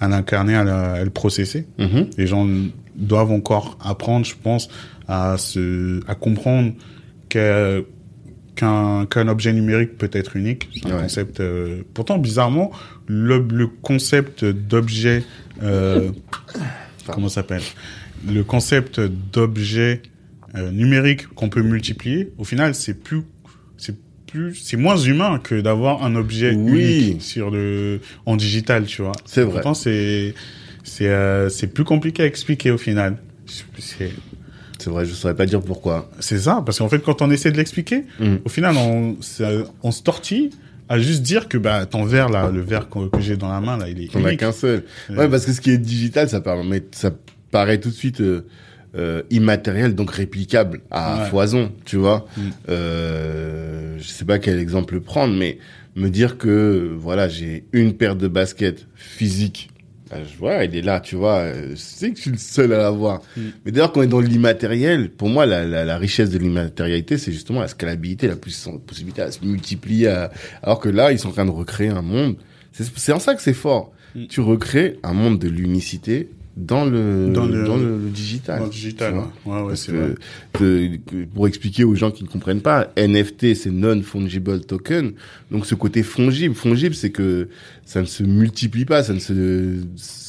B: à l'incarner, à, à le processer.
A: Mhm.
B: Les gens doivent encore apprendre, je pense, à se, à comprendre que qu'un qu'un objet numérique peut être unique. C'est un
A: Ouais.
B: concept. euh, pourtant, bizarrement, le, le concept d'objet, euh, comment s'appelle? Le concept d'objet euh, numérique qu'on peut multiplier. Au final, c'est plus, c'est plus, c'est moins humain que d'avoir un objet
A: Oui.
B: unique sur le en digital, tu vois.
A: C'est vrai.
B: Pourtant, c'est c'est euh, c'est plus compliqué à expliquer au final. C'est
A: C'est vrai, je saurais pas dire pourquoi.
B: c'est ça, parce qu'en fait, quand on essaie de l'expliquer,
A: Mm.
B: au final, on, on se tortille à juste dire que bah ton verre là, le verre que, que j'ai dans la main là, il est
A: On a
B: unique.
A: qu'un seul.
B: Ouais.
A: Ouais, parce que ce qui est digital, ça permet, ça paraît tout de suite euh, euh, immatériel, donc réplicable à
B: Ouais.
A: foison, tu vois.
B: Mm.
A: Euh, je sais pas quel exemple prendre, mais me dire que voilà, j'ai une paire de baskets physiques. Bah, je vois, il est là, tu vois. euh, Je sais que je suis le seul à l'avoir.
B: Mm.
A: Mais d'ailleurs, quand on est dans l'immatériel, pour moi, la, la, la richesse de l'immatérialité, c'est justement la scalabilité, la possibilité à se multiplier. à- Alors que là, ils sont en train de recréer un monde. C'est c'est en ça que c'est fort.
B: Mm.
A: Tu recrées un monde de l'unicité dans le
B: Dans
A: dans
B: le-
A: le, le digital.
B: Dans le digital, ouais. Ouais, c'est vrai.
A: pour expliquer aux gens qui ne comprennent pas, NFT c'est non fungible token. Donc ce côté fongible, fongible c'est que ça ne se multiplie pas, ça ne se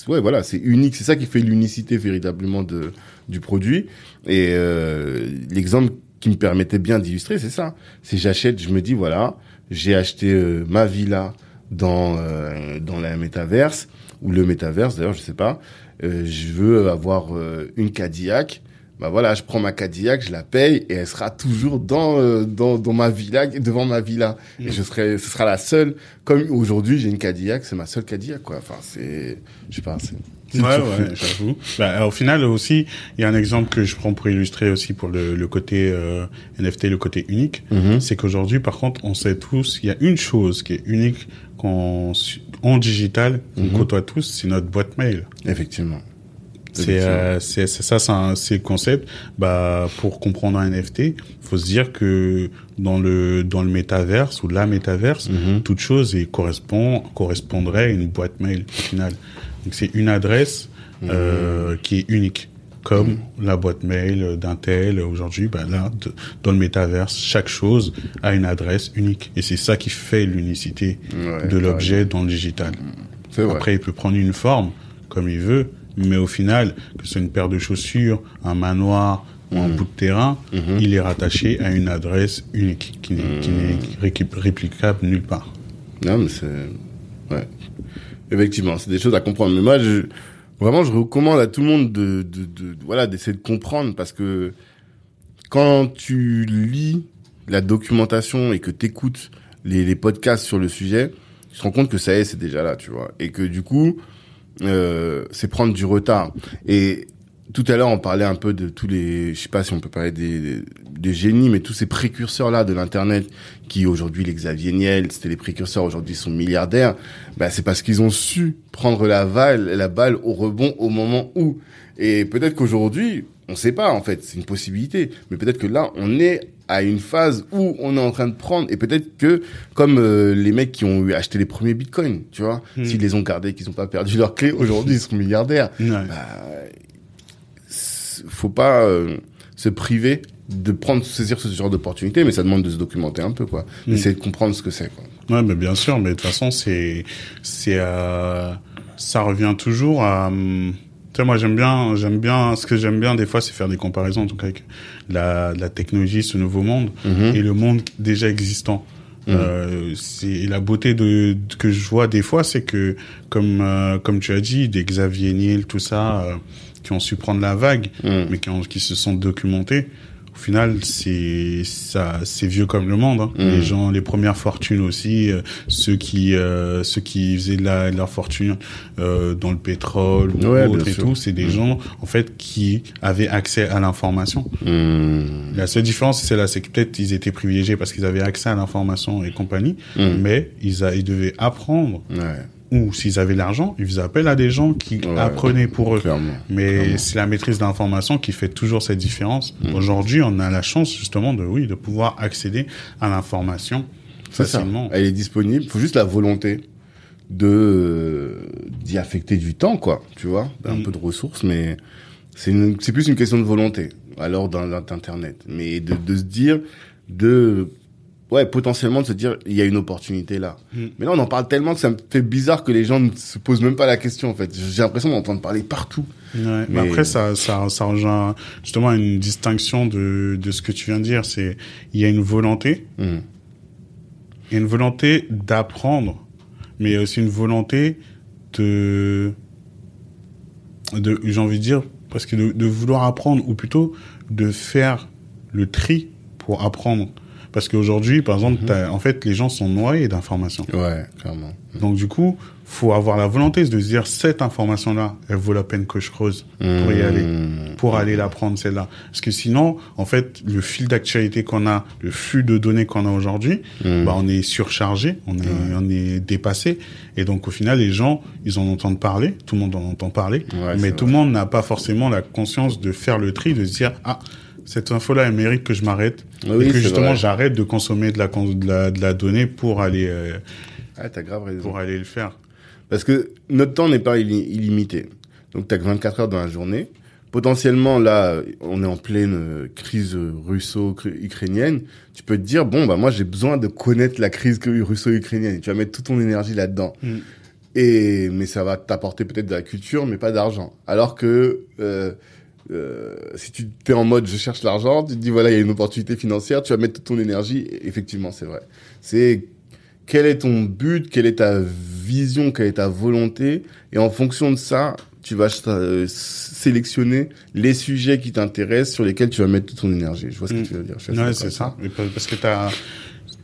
A: ouais voilà, c'est unique, c'est ça qui fait l'unicité véritablement de du produit et euh, l'exemple qui me permettait bien d'illustrer, c'est ça. C'est j'achète, je me dis voilà, j'ai acheté euh, ma villa dans euh, dans la métaverse ou le métaverse d'ailleurs, je sais pas. Euh, je veux avoir euh, une Cadillac. Bah voilà, je prends ma Cadillac, je la paye et elle sera toujours dans euh, dans dans ma villa, devant ma villa. Et
B: Mm.
A: je serai, ce sera la seule. Comme aujourd'hui, j'ai une Cadillac, c'est ma seule Cadillac quoi. Enfin, c'est, je sais pas, c'est.
B: Ouais, ouais, j'avoue. Bah, au final aussi, il y a un exemple que je prends pour illustrer aussi pour le, le côté euh, NFT, le côté unique.
A: fou. Mhm.
B: C'est qu'aujourd'hui, par contre, on sait tous, il y a une chose qui est unique qu'on, en digital, qu'on
A: Mhm.
B: côtoie tous, c'est notre boîte mail.
A: Effectivement.
B: C'est euh, ça, c'est le concept. Bah, pour comprendre un NFT, faut se dire que dans le dans le métaverse ou la métaverse,
A: Mhm.
B: toute chose et correspond correspondrait à une boîte mail au final. Donc c'est une adresse euh, qui est unique, comme la boîte mail d'un tel aujourd'hui. Bah là, dans le métaverse, chaque chose a une adresse unique et c'est ça qui fait l'unicité
A: Ouais,
B: de l'objet dans le digital.
A: Vrai.
B: Après, il peut prendre une forme comme il veut, mais au final, que ce soit une paire de chaussures, un manoir ou un
A: Mhm.
B: bout de terrain,
A: Mhm.
B: il est rattaché à une adresse unique qui n'est réqui- réplicable nulle part.
A: Non, mais c'est, ouais. Effectivement, c'est des choses à comprendre. Mais moi, je, vraiment, je recommande à tout le monde de, de, de voilà, d'essayer de comprendre parce que quand tu lis la documentation et que t'écoutes les, les podcasts sur le sujet, tu te rends compte que ça y est, c'est déjà là, tu vois. Et que du coup, euh, c'est prendre du retard. Et tout à l'heure, on parlait un peu de tous les, je sais pas si on peut parler des, des génies, mais tous ces précurseurs-là de l'Internet, qui aujourd'hui, les Xavier Niel, c'était les précurseurs, aujourd'hui, sont milliardaires. Bah, c'est parce qu'ils ont su prendre la balle, la balle au rebond au moment où. Et peut-être qu'aujourd'hui, on sait pas, en fait, c'est une possibilité. Mais peut-être que là, on est à une phase où on est en train de prendre, et peut-être que, comme euh, les mecs qui ont acheté les premiers bitcoins, tu vois,
B: Hmm.
A: s'ils les ont gardés, qu'ils ont pas perdu leurs clés, aujourd'hui, ils sont milliardaires
B: Ouais.
A: bah, faut pas euh, se priver de prendre saisir ce genre d'opportunité mais ça demande de se documenter un peu quoi
B: Mm.
A: d'essayer de comprendre ce que c'est quoi
B: Ouais, mais bien sûr, mais de toute façon, c'est, c'est, euh, ça revient toujours à, hum, tu sais, moi, j'aime bien, j'aime bien, ce que j'aime bien des fois, c'est faire des comparaisons, en tout cas, avec la, la technologie, ce nouveau monde,
A: Mhm.
B: et le monde déjà existant.
A: Mhm.
B: Euh, c'est la beauté de, de- que je vois des fois, c'est que comme euh, comme tu as dit, des Xavier Niel, tout ça, euh, qui ont su prendre la vague,
A: Mm.
B: mais qui, ont, qui se sont documentés. Au final, c'est ça, c'est vieux comme le monde. Hein.
A: Mm.
B: Les gens, les premières fortunes aussi, euh, ceux qui euh, ceux qui faisaient de la, de leur fortune euh, dans le pétrole ou
A: Ouais,
B: autre et
A: sûr.
B: tout, c'est des
A: Mm.
B: gens en fait qui avaient accès à l'information. La seule différence, c'est là, c'est que peut-être ils étaient privilégiés parce qu'ils avaient accès à l'information et compagnie, mais ils, a, ils devaient apprendre
A: ouais
B: ou s'ils avaient l'argent, ils faisaient appel à des gens qui
A: Ouais.
B: apprenaient pour eux.
A: clairement
B: Mais c'est la maîtrise de l'information qui fait toujours cette différence.
A: Mm.
B: Aujourd'hui, on a la chance justement de oui de pouvoir accéder à l'information
A: ça
B: facilement.
A: elle est disponible faut juste la volonté de euh, d'y affecter du temps quoi tu vois? Un
B: Mm.
A: peu de ressources mais c'est c'est plus une question de volonté alors dans d'internet mais de, de se dire de ouais potentiellement de se dire il y a une opportunité là
B: Mm.
A: mais là on en parle tellement que ça me fait bizarre que les gens ne se posent même pas la question en fait j'ai l'impression d'entendre parler partout
B: Ouais. Mais
A: Mais-
B: après, ça, ça, ça rejoint justement une distinction de, de ce que tu viens de dire. C'est il y a une volonté,
A: Mm.
B: il y a une volonté d'apprendre, mais il y a aussi une volonté de, de j'ai envie de dire, parce que de, de vouloir apprendre, ou plutôt de faire le tri pour apprendre. Parce qu'aujourd'hui, par exemple,
A: Mhm.
B: t'as- en fait, les gens sont noyés d'informations.
A: Ouais, clairement.
B: Donc du coup, faut avoir la volonté de se dire cette information-là, elle vaut la peine que je creuse pour y aller,
A: Mmh.
B: pour aller la prendre celle-là. Parce que sinon, en fait, le fil d'actualité qu'on a, le flux de données qu'on a aujourd'hui,
A: Mmh.
B: bah on est surchargé, on est on est dépassé, et donc au final, les gens, ils en entendent parler, tout le monde en entend parler,
A: Ouais,
B: mais tout le monde n'a pas forcément la conscience de faire le tri, de se dire ah cette info-là, elle mérite que je m'arrête,
A: Oui,
B: et que justement j'arrête de consommer de la, de la de la donnée pour aller euh,
A: Ah, t'as grave raison.
B: pour aller le faire.
A: Parce que notre temps n'est pas illi- illimité. Donc, t'as que 24 heures dans la journée. Potentiellement, là, on est en pleine euh, crise russo-ukrainienne. Tu peux te dire, bon, bah, moi, j'ai besoin de connaître la crise russo-ukrainienne. Tu vas mettre toute ton énergie là-dedans.
B: Mm.
A: Et, mais ça va t'apporter peut-être de la culture, mais pas d'argent. Alors que, euh, euh, si tu es en mode je cherche l'argent, tu te dis voilà, il y a une opportunité financière, tu vas mettre toute ton énergie. Effectivement, c'est vrai. C'est quel est ton but, quelle est ta vision, quelle est ta volonté, et en fonction de ça, tu vas euh, sélectionner les sujets qui t'intéressent, sur lesquels tu vas mettre toute ton énergie. Je vois ce que
B: Mm.
A: tu veux dire. Je suis
B: Ouais, c'est ça. Parce que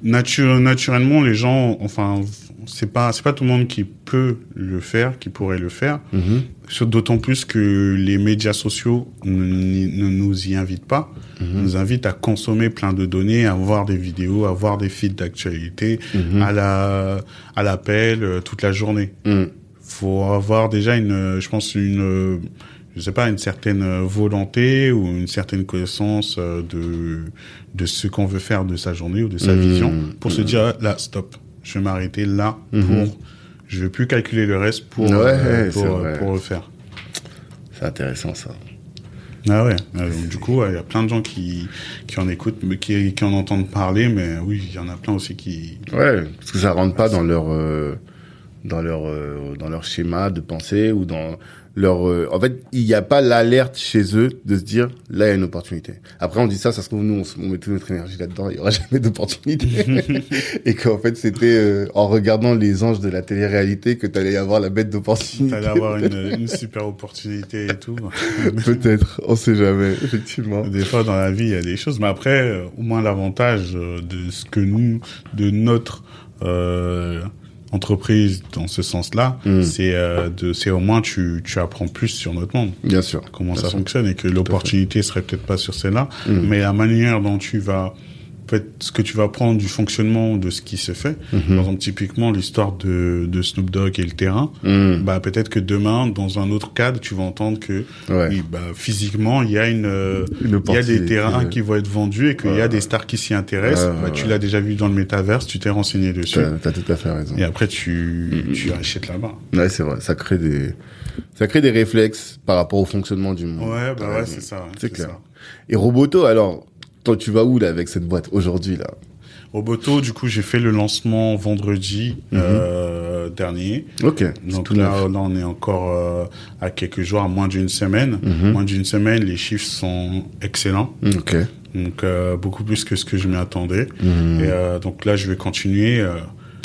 B: nature, naturellement les gens, enfin, c'est pas c'est pas tout le monde qui peut le faire, qui pourrait le faire.
A: Mhm.
B: D'autant plus que les médias sociaux ne, nous y invitent pas,
A: Mhm.
B: nous invitent à consommer plein de données, à voir des vidéos, à voir des feeds d'actualité,
A: Mhm.
B: à la à l'appel euh, toute la journée.
A: Mhm.
B: faut avoir déjà une, euh, je pense une, euh, je sais pas, une certaine volonté ou une certaine connaissance de de ce qu'on veut faire de sa journée ou de sa
A: Mmh.
B: vision pour se
A: Mmh.
B: dire là stop, je vais m'arrêter là
A: Mhm.
B: pour, je vais plus calculer le reste pour
A: Ouais,
B: euh, pour,
A: c'est
B: euh,
A: vrai.
B: pour le faire.
A: C'est intéressant ça.
B: Ah ouais. Donc, du coup, il y a plein de gens qui qui en écoutent, mais qui qui en entendent parler, mais oui, il y en a plein aussi qui.
A: Ouais, parce que ça rentre pas dans leur euh, dans leur euh, dans leur schéma de pensée ou dans leur euh, en fait il n'y a pas l'alerte chez eux de se dire là il y a une opportunité après on dit ça ça se trouve nous on, on met toute notre énergie là-dedans il y aura jamais d'opportunité et qu'en fait c'était euh, en regardant les anges de la télé-réalité que t'allais y avoir la bête d'opportunité
B: T'allais avoir une, une super opportunité et tout.
A: peut-être on sait jamais effectivement
B: Des fois, dans la vie, il y a des choses. Mais après, euh, au moins, l'avantage euh, de ce que nous, de notre euh, entreprise dans ce sens-là,
A: Mm.
B: c'est euh, de, c'est au moins tu, tu apprends plus sur notre monde,
A: bien sûr
B: comment
A: Bien
B: ça
A: sûr.
B: fonctionne, et que l'opportunité serait peut-être pas sur celle-là,
A: Mm.
B: mais la manière dont tu vas fait, ce que tu vas prendre du fonctionnement de ce qui se fait. Par
A: Mhm.
B: exemple, typiquement, l'histoire de, de Snoop Dogg et le terrain.
A: Mm.
B: Bah, peut-être que demain, dans un autre cadre, tu vas entendre que
A: ouais
B: oui, bah, physiquement, il y a une, euh,
A: Une
B: il y a des terrains qui vont être vendus et qu'il y a des stars qui s'y intéressent.
A: Ouais,
B: bah, tu l'as déjà vu dans le métaverse, tu t'es renseigné dessus.
A: t'as tout à fait raison
B: Et après, tu,
A: Mhm.
B: tu achètes là-bas.
A: ouais c'est vrai ça crée des ça crée des réflexes par rapport au fonctionnement du monde
B: Ouais, bah ouais, c'est ça.
A: C'est clair.
B: ça.
A: Et Roboto, alors, toi, tu vas où là avec cette boîte aujourd'hui là?
B: Roboto, du coup, j'ai fait le lancement vendredi
A: Mhm.
B: euh, dernier.
A: Ok,
B: Donc là, on est encore euh, à quelques jours, à moins d'une semaine.
A: Mhm.
B: Moins d'une semaine, les chiffres sont excellents.
A: Ok.
B: Donc euh, beaucoup plus que ce que je m'y attendais.
A: Mhm.
B: Et euh, donc là, je vais continuer. euh,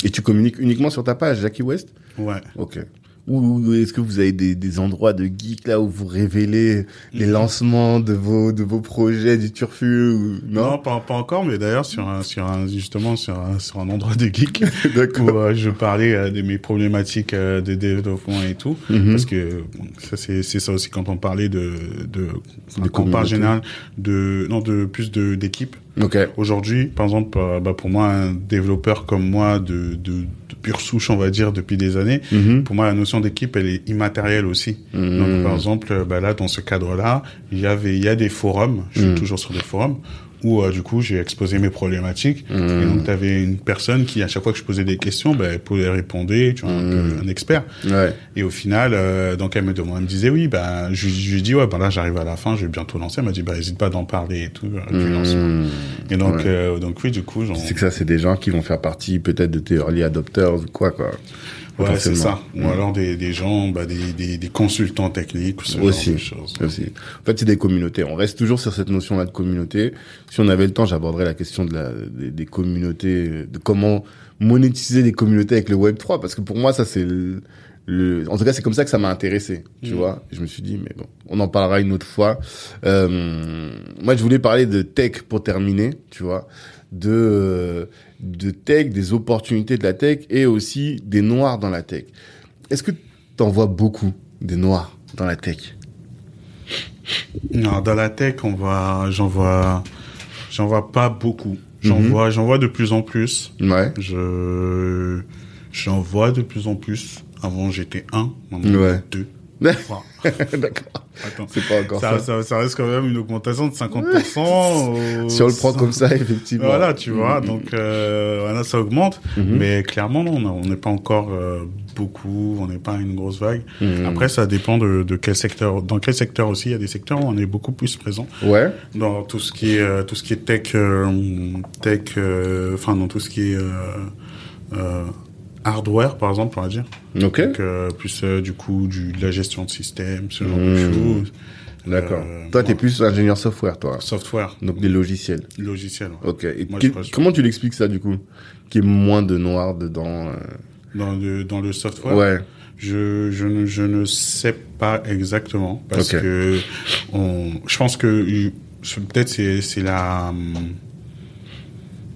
A: Et tu communiques uniquement sur ta page, Jackie West?
B: Ouais.
A: Ok. Ou est-ce que vous avez des, des endroits de geek là où vous révélez les lancements de vos de vos projets du turfu ou...
B: Non,
A: Non,
B: pas, pas encore, mais d'ailleurs sur un, sur un, justement sur un, sur un endroit de geek où
A: D'accord.
B: euh, je parlais euh, de mes problématiques euh, de développement et tout,
A: Mhm.
B: parce que bon, ça c'est c'est ça aussi quand on parlait de de, enfin,
A: De
B: général de non de plus de d'équipe.
A: Ok.
B: Aujourd'hui, par exemple, euh, bah, pour moi un développeur comme moi de de pure souche, on va dire depuis des années,
A: Mhm.
B: pour moi la notion d'équipe elle est immatérielle aussi.
A: Mhm.
B: Donc, par exemple, euh, bah, là, dans ce cadre-là, il y avait, il y a des forums. Je suis
A: Mm.
B: toujours sur des forums où, euh, du coup, j'ai exposé mes problématiques.
A: Mm.
B: Et donc, tu avais une personne qui, à chaque fois que je posais des questions, bah, elle pouvait répondre, tu vois, un,
A: Mm.
B: peu un expert.
A: Ouais.
B: Et au final, euh, donc, elle me demandait, elle me disait, oui, bah, je, lui dis, ouais, bah, là, j'arrive à la fin, je vais bientôt lancer. Elle m'a dit, bah, hésite pas d'en parler et tout, euh, du lancement.
A: Mhm.
B: Et donc,
A: Ouais.
B: euh, donc, oui, du coup, j'en,
A: C'est que ça, c'est des gens qui vont faire partie peut-être de tes early adopters ou quoi, quoi.
B: Ouais, c'est ça. Ou alors des, des gens, bah, des, des, des consultants techniques ou ce
A: Aussi.
B: genre de choses.
A: Aussi. En fait, c'est des communautés. On reste toujours sur cette notion-là de communauté. Si on avait le temps, j'aborderais la question de la, des, des communautés, de comment monétiser les communautés avec le Web 3, parce que pour moi, ça, c'est le- le, en tout cas, c'est comme ça que ça m'a intéressé, tu
B: Mm.
A: vois. Je me suis dit, mais bon, on en parlera une autre fois. Euh, moi, je voulais parler de tech pour terminer, tu vois, de de tech, des opportunités de la tech et aussi des noirs dans la tech. Est-ce que t'en vois beaucoup des noirs dans la tech?
B: Non, dans la tech, on voit, j'en vois, j'en vois pas beaucoup. J'en
A: Mhm.
B: vois, j'en vois de plus en plus.
A: Ouais.
B: Je, j'en vois de plus en plus. Avant, j'étais un, maintenant,
A: Ouais.
B: deux.
A: D'accord. C'est pas encore ça.
B: Ça, ça, ça reste quand même une augmentation de 50%. au-
A: Si on le prend comme ça, effectivement.
B: Voilà, tu vois.
A: Mhm.
B: Donc, euh, voilà, ça augmente.
A: Mhm.
B: Mais clairement, non, on n'est pas encore euh, beaucoup. On n'est pas une grosse vague.
A: Mhm.
B: Après, ça dépend de, de quel secteur. Dans quel secteur aussi, il y a des secteurs où on est beaucoup plus présent.
A: Ouais.
B: Dans tout ce qui est, euh, tout ce qui est tech, euh, tech, enfin, dans tout ce qui est hardware, par exemple, on va dire.
A: Ok.
B: Donc, euh, plus euh, du coup, du, de la gestion de système, ce genre de
A: Mhm.
B: choses.
A: D'accord.
B: Euh,
A: toi, t'es
B: bon.
A: plus ingénieur software, toi.
B: Software,
A: Donc des logiciels.
B: logiciel. ouais.
A: Ok. Et
B: Moi,
A: que-
B: je crois-
A: comment tu l'expliques ça du coup Qu'il y ait moins de noir dedans. euh,
B: Dans le, dans le software?
A: Ouais.
B: Je, je, ne, je ne sais pas exactement parce que on, je pense que peut-être c'est c'est la hum,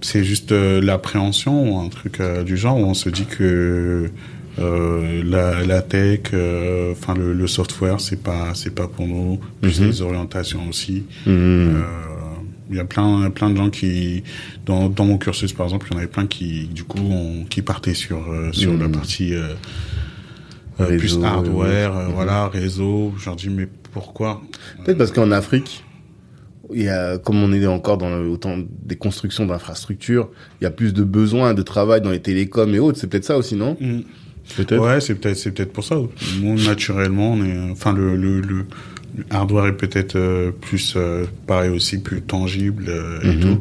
B: c'est juste euh, l'appréhension ou un truc euh, du genre où on se dit que euh, la, la tech, euh, enfin le, le software, c'est pas c'est pas pour nous. Plus
A: Mhm.
B: les orientations aussi.
A: Mhm.
B: Euh, Il y a plein, plein de gens qui, dans, dans mon cursus par exemple, il y en avait plein qui, du coup, ont, qui partaient sur, sur la
A: Mhm.
B: partie
A: Réseau,
B: plus hardware,
A: mhm.
B: voilà, réseau. Je leur dis mais pourquoi?
A: Peut-être parce qu'en Afrique, il y a, comme on est encore dans le, autant des constructions d'infrastructures, il y a plus de besoins de travail dans les télécoms et autres. C'est peut-être ça aussi, non?
B: Mhm.
A: Peut-être.
B: Ouais, c'est peut-être c'est peut-être pour ça. Nous naturellement, on est, enfin le le, le, hardware est peut-être euh, plus euh, pareil aussi plus tangible euh, et
A: Mhm.
B: tout.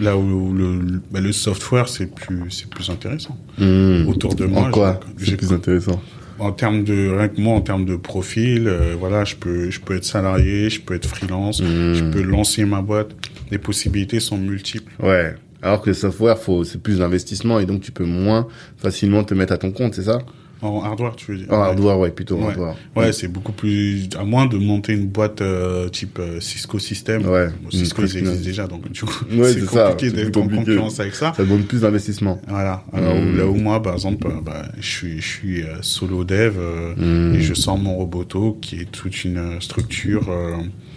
B: Là où le le, bah, le software c'est plus c'est plus intéressant.
A: Mhm.
B: Autour de moi,
A: En quoi C'est plus intéressant?
B: En termes de rien que moi, en termes de profil, euh, voilà, je peux je peux être salarié, je peux être freelance, je peux lancer ma boîte. Les possibilités sont multiples.
A: Ouais. Alors que le software, faut, c'est plus d'investissement et donc tu peux moins facilement te mettre à ton compte, c'est ça?
B: En hardware, tu veux dire
A: En hardware, ouais, plutôt en
B: Ouais.
A: hardware.
B: Ouais, c'est beaucoup plus. À moins de monter une boîte euh, type euh, Cisco System.
A: Ouais.
B: Bon, Cisco,
A: Une
B: ils existent déjà, donc du coup,
A: Ouais,
B: c'est compliqué d'être en concurrence avec ça.
A: Ça demande plus d'investissement.
B: Voilà. Alors,
A: Mm.
B: là où moi, par exemple, euh, bah, je suis, je suis euh, solo dev
A: Mm.
B: et je sors mon roboto qui est toute une structure,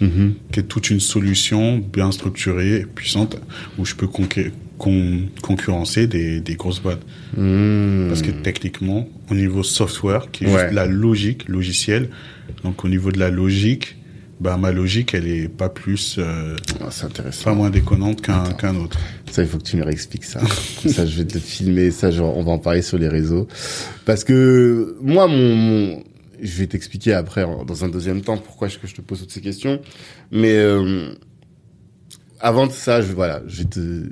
A: Mhm.
B: qui est toute une solution bien structurée et puissante où je peux con- concurrencer des, des grosses boîtes.
A: Mhm.
B: Parce que techniquement, au niveau software, qui est
A: Ouais.
B: juste la logique, logicielle, donc au niveau de la logique, bah, ma logique, elle est pas plus, euh,
A: Ah, intéressant.
B: pas moins déconnante qu'un qu'un autre.
A: Ça, il faut que tu me réexpliques ça. ça, je vais te le filmer. Ça, genre, on va en parler sur les réseaux. Parce que moi, mon, mon- je vais t'expliquer après, dans un deuxième temps, pourquoi est-ce que je te pose toutes ces questions. Mais euh, avant de ça, je voilà, je je vais te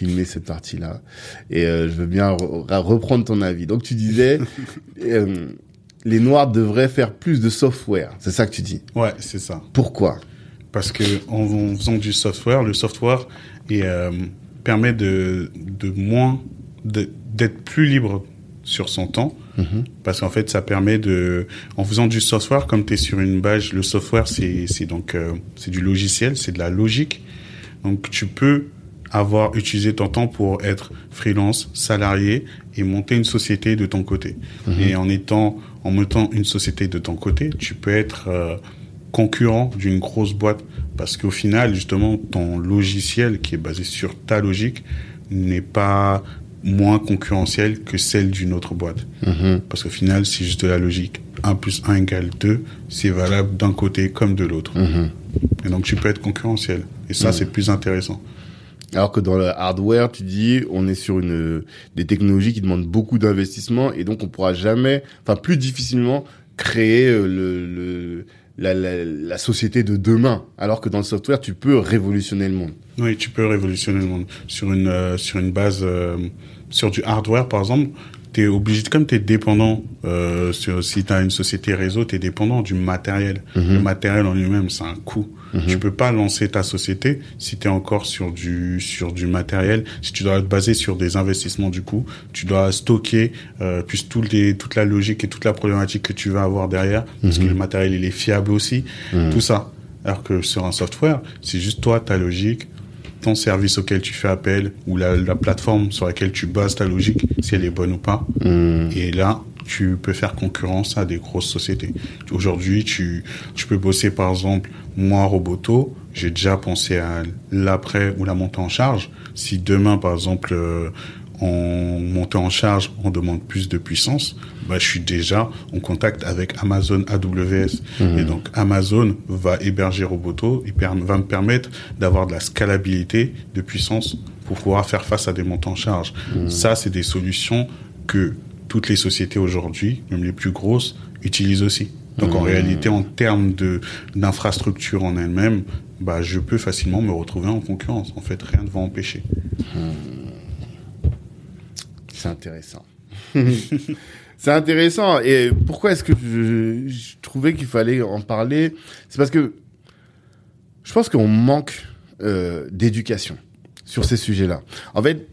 A: filmer cette partie-là, et euh, je veux bien re- reprendre ton avis. Donc, tu disais, euh, les Noirs devraient faire plus de software. C'est ça que tu dis?
B: Ouais, c'est ça.
A: Pourquoi?
B: Parce que en, en faisant du software, le software est, euh, permet de, de moins, d'être plus libre sur son temps.
A: Mhm.
B: Parce qu'en fait, ça permet de, en faisant du software, comme tu es sur une base, le software, c'est, donc, c'est du logiciel, c'est de la logique. Donc, tu peux avoir utilisé ton temps pour être freelance, salarié et monter une société de ton côté.
A: Mhm.
B: Et en étant, en mettant une société de ton côté, tu peux être euh, concurrent d'une grosse boîte parce qu'au final, justement, ton logiciel qui est basé sur ta logique n'est pas moins concurrentiel que celle d'une autre boîte.
A: Mhm.
B: Parce qu'au final, c'est juste de la logique. 1 plus 1 égale 2, c'est valable d'un côté comme de l'autre.
A: Mhm.
B: Et donc, tu peux être concurrentiel. Et ça, c'est plus intéressant.
A: Alors que dans le hardware, tu dis, on est sur une des technologies qui demandent beaucoup d'investissement et donc on pourra jamais, enfin plus difficilement créer euh, le, le la, la, la société de demain. Alors que dans le software, tu peux révolutionner le monde.
B: Oui, tu peux révolutionner le monde. Sur une, euh, sur une base, euh, sur du hardware, par exemple, t'es obligé, comme t'es dépendant, euh, sur, si t'as une société réseau, t'es dépendant du matériel.
A: Mhm.
B: Le matériel en lui-même, c'est un coût. Tu peux pas lancer ta société si t'es encore sur du sur du matériel. Si tu dois te baser sur des investissements du coup, tu dois stocker euh, plus tout les, toute la logique et toute la problématique que tu vas avoir derrière, parce que le matériel il est fiable aussi, tout ça. Alors que sur un software, c'est juste toi, ta logique, ton service auquel tu fais appel ou la, la plateforme sur laquelle tu bases ta logique, si elle est bonne ou pas. Et là, tu peux faire concurrence à des grosses sociétés. Aujourd'hui, tu, tu peux bosser par exemple, moi, Roboto, j'ai déjà pensé à l'après ou la montée en charge. Si demain, par exemple, euh, en montée en charge, on demande plus de puissance, bah, je suis déjà en contact avec Amazon AWS. Et donc, Amazon va héberger Roboto et va me permettre d'avoir de la scalabilité de puissance pour pouvoir faire face à des montées en charge. Ça, c'est des solutions que toutes les sociétés aujourd'hui, même les plus grosses, utilisent aussi. Donc, en réalité, en termes d'infrastructure en elle-même, bah, je peux facilement me retrouver en concurrence. En fait, rien ne va empêcher.
A: C'est intéressant. c'est intéressant. Et pourquoi est-ce que je, je trouvais qu'il fallait en parler? C'est parce que je pense qu'on manque euh, d'éducation sur ces sujets-là. En fait,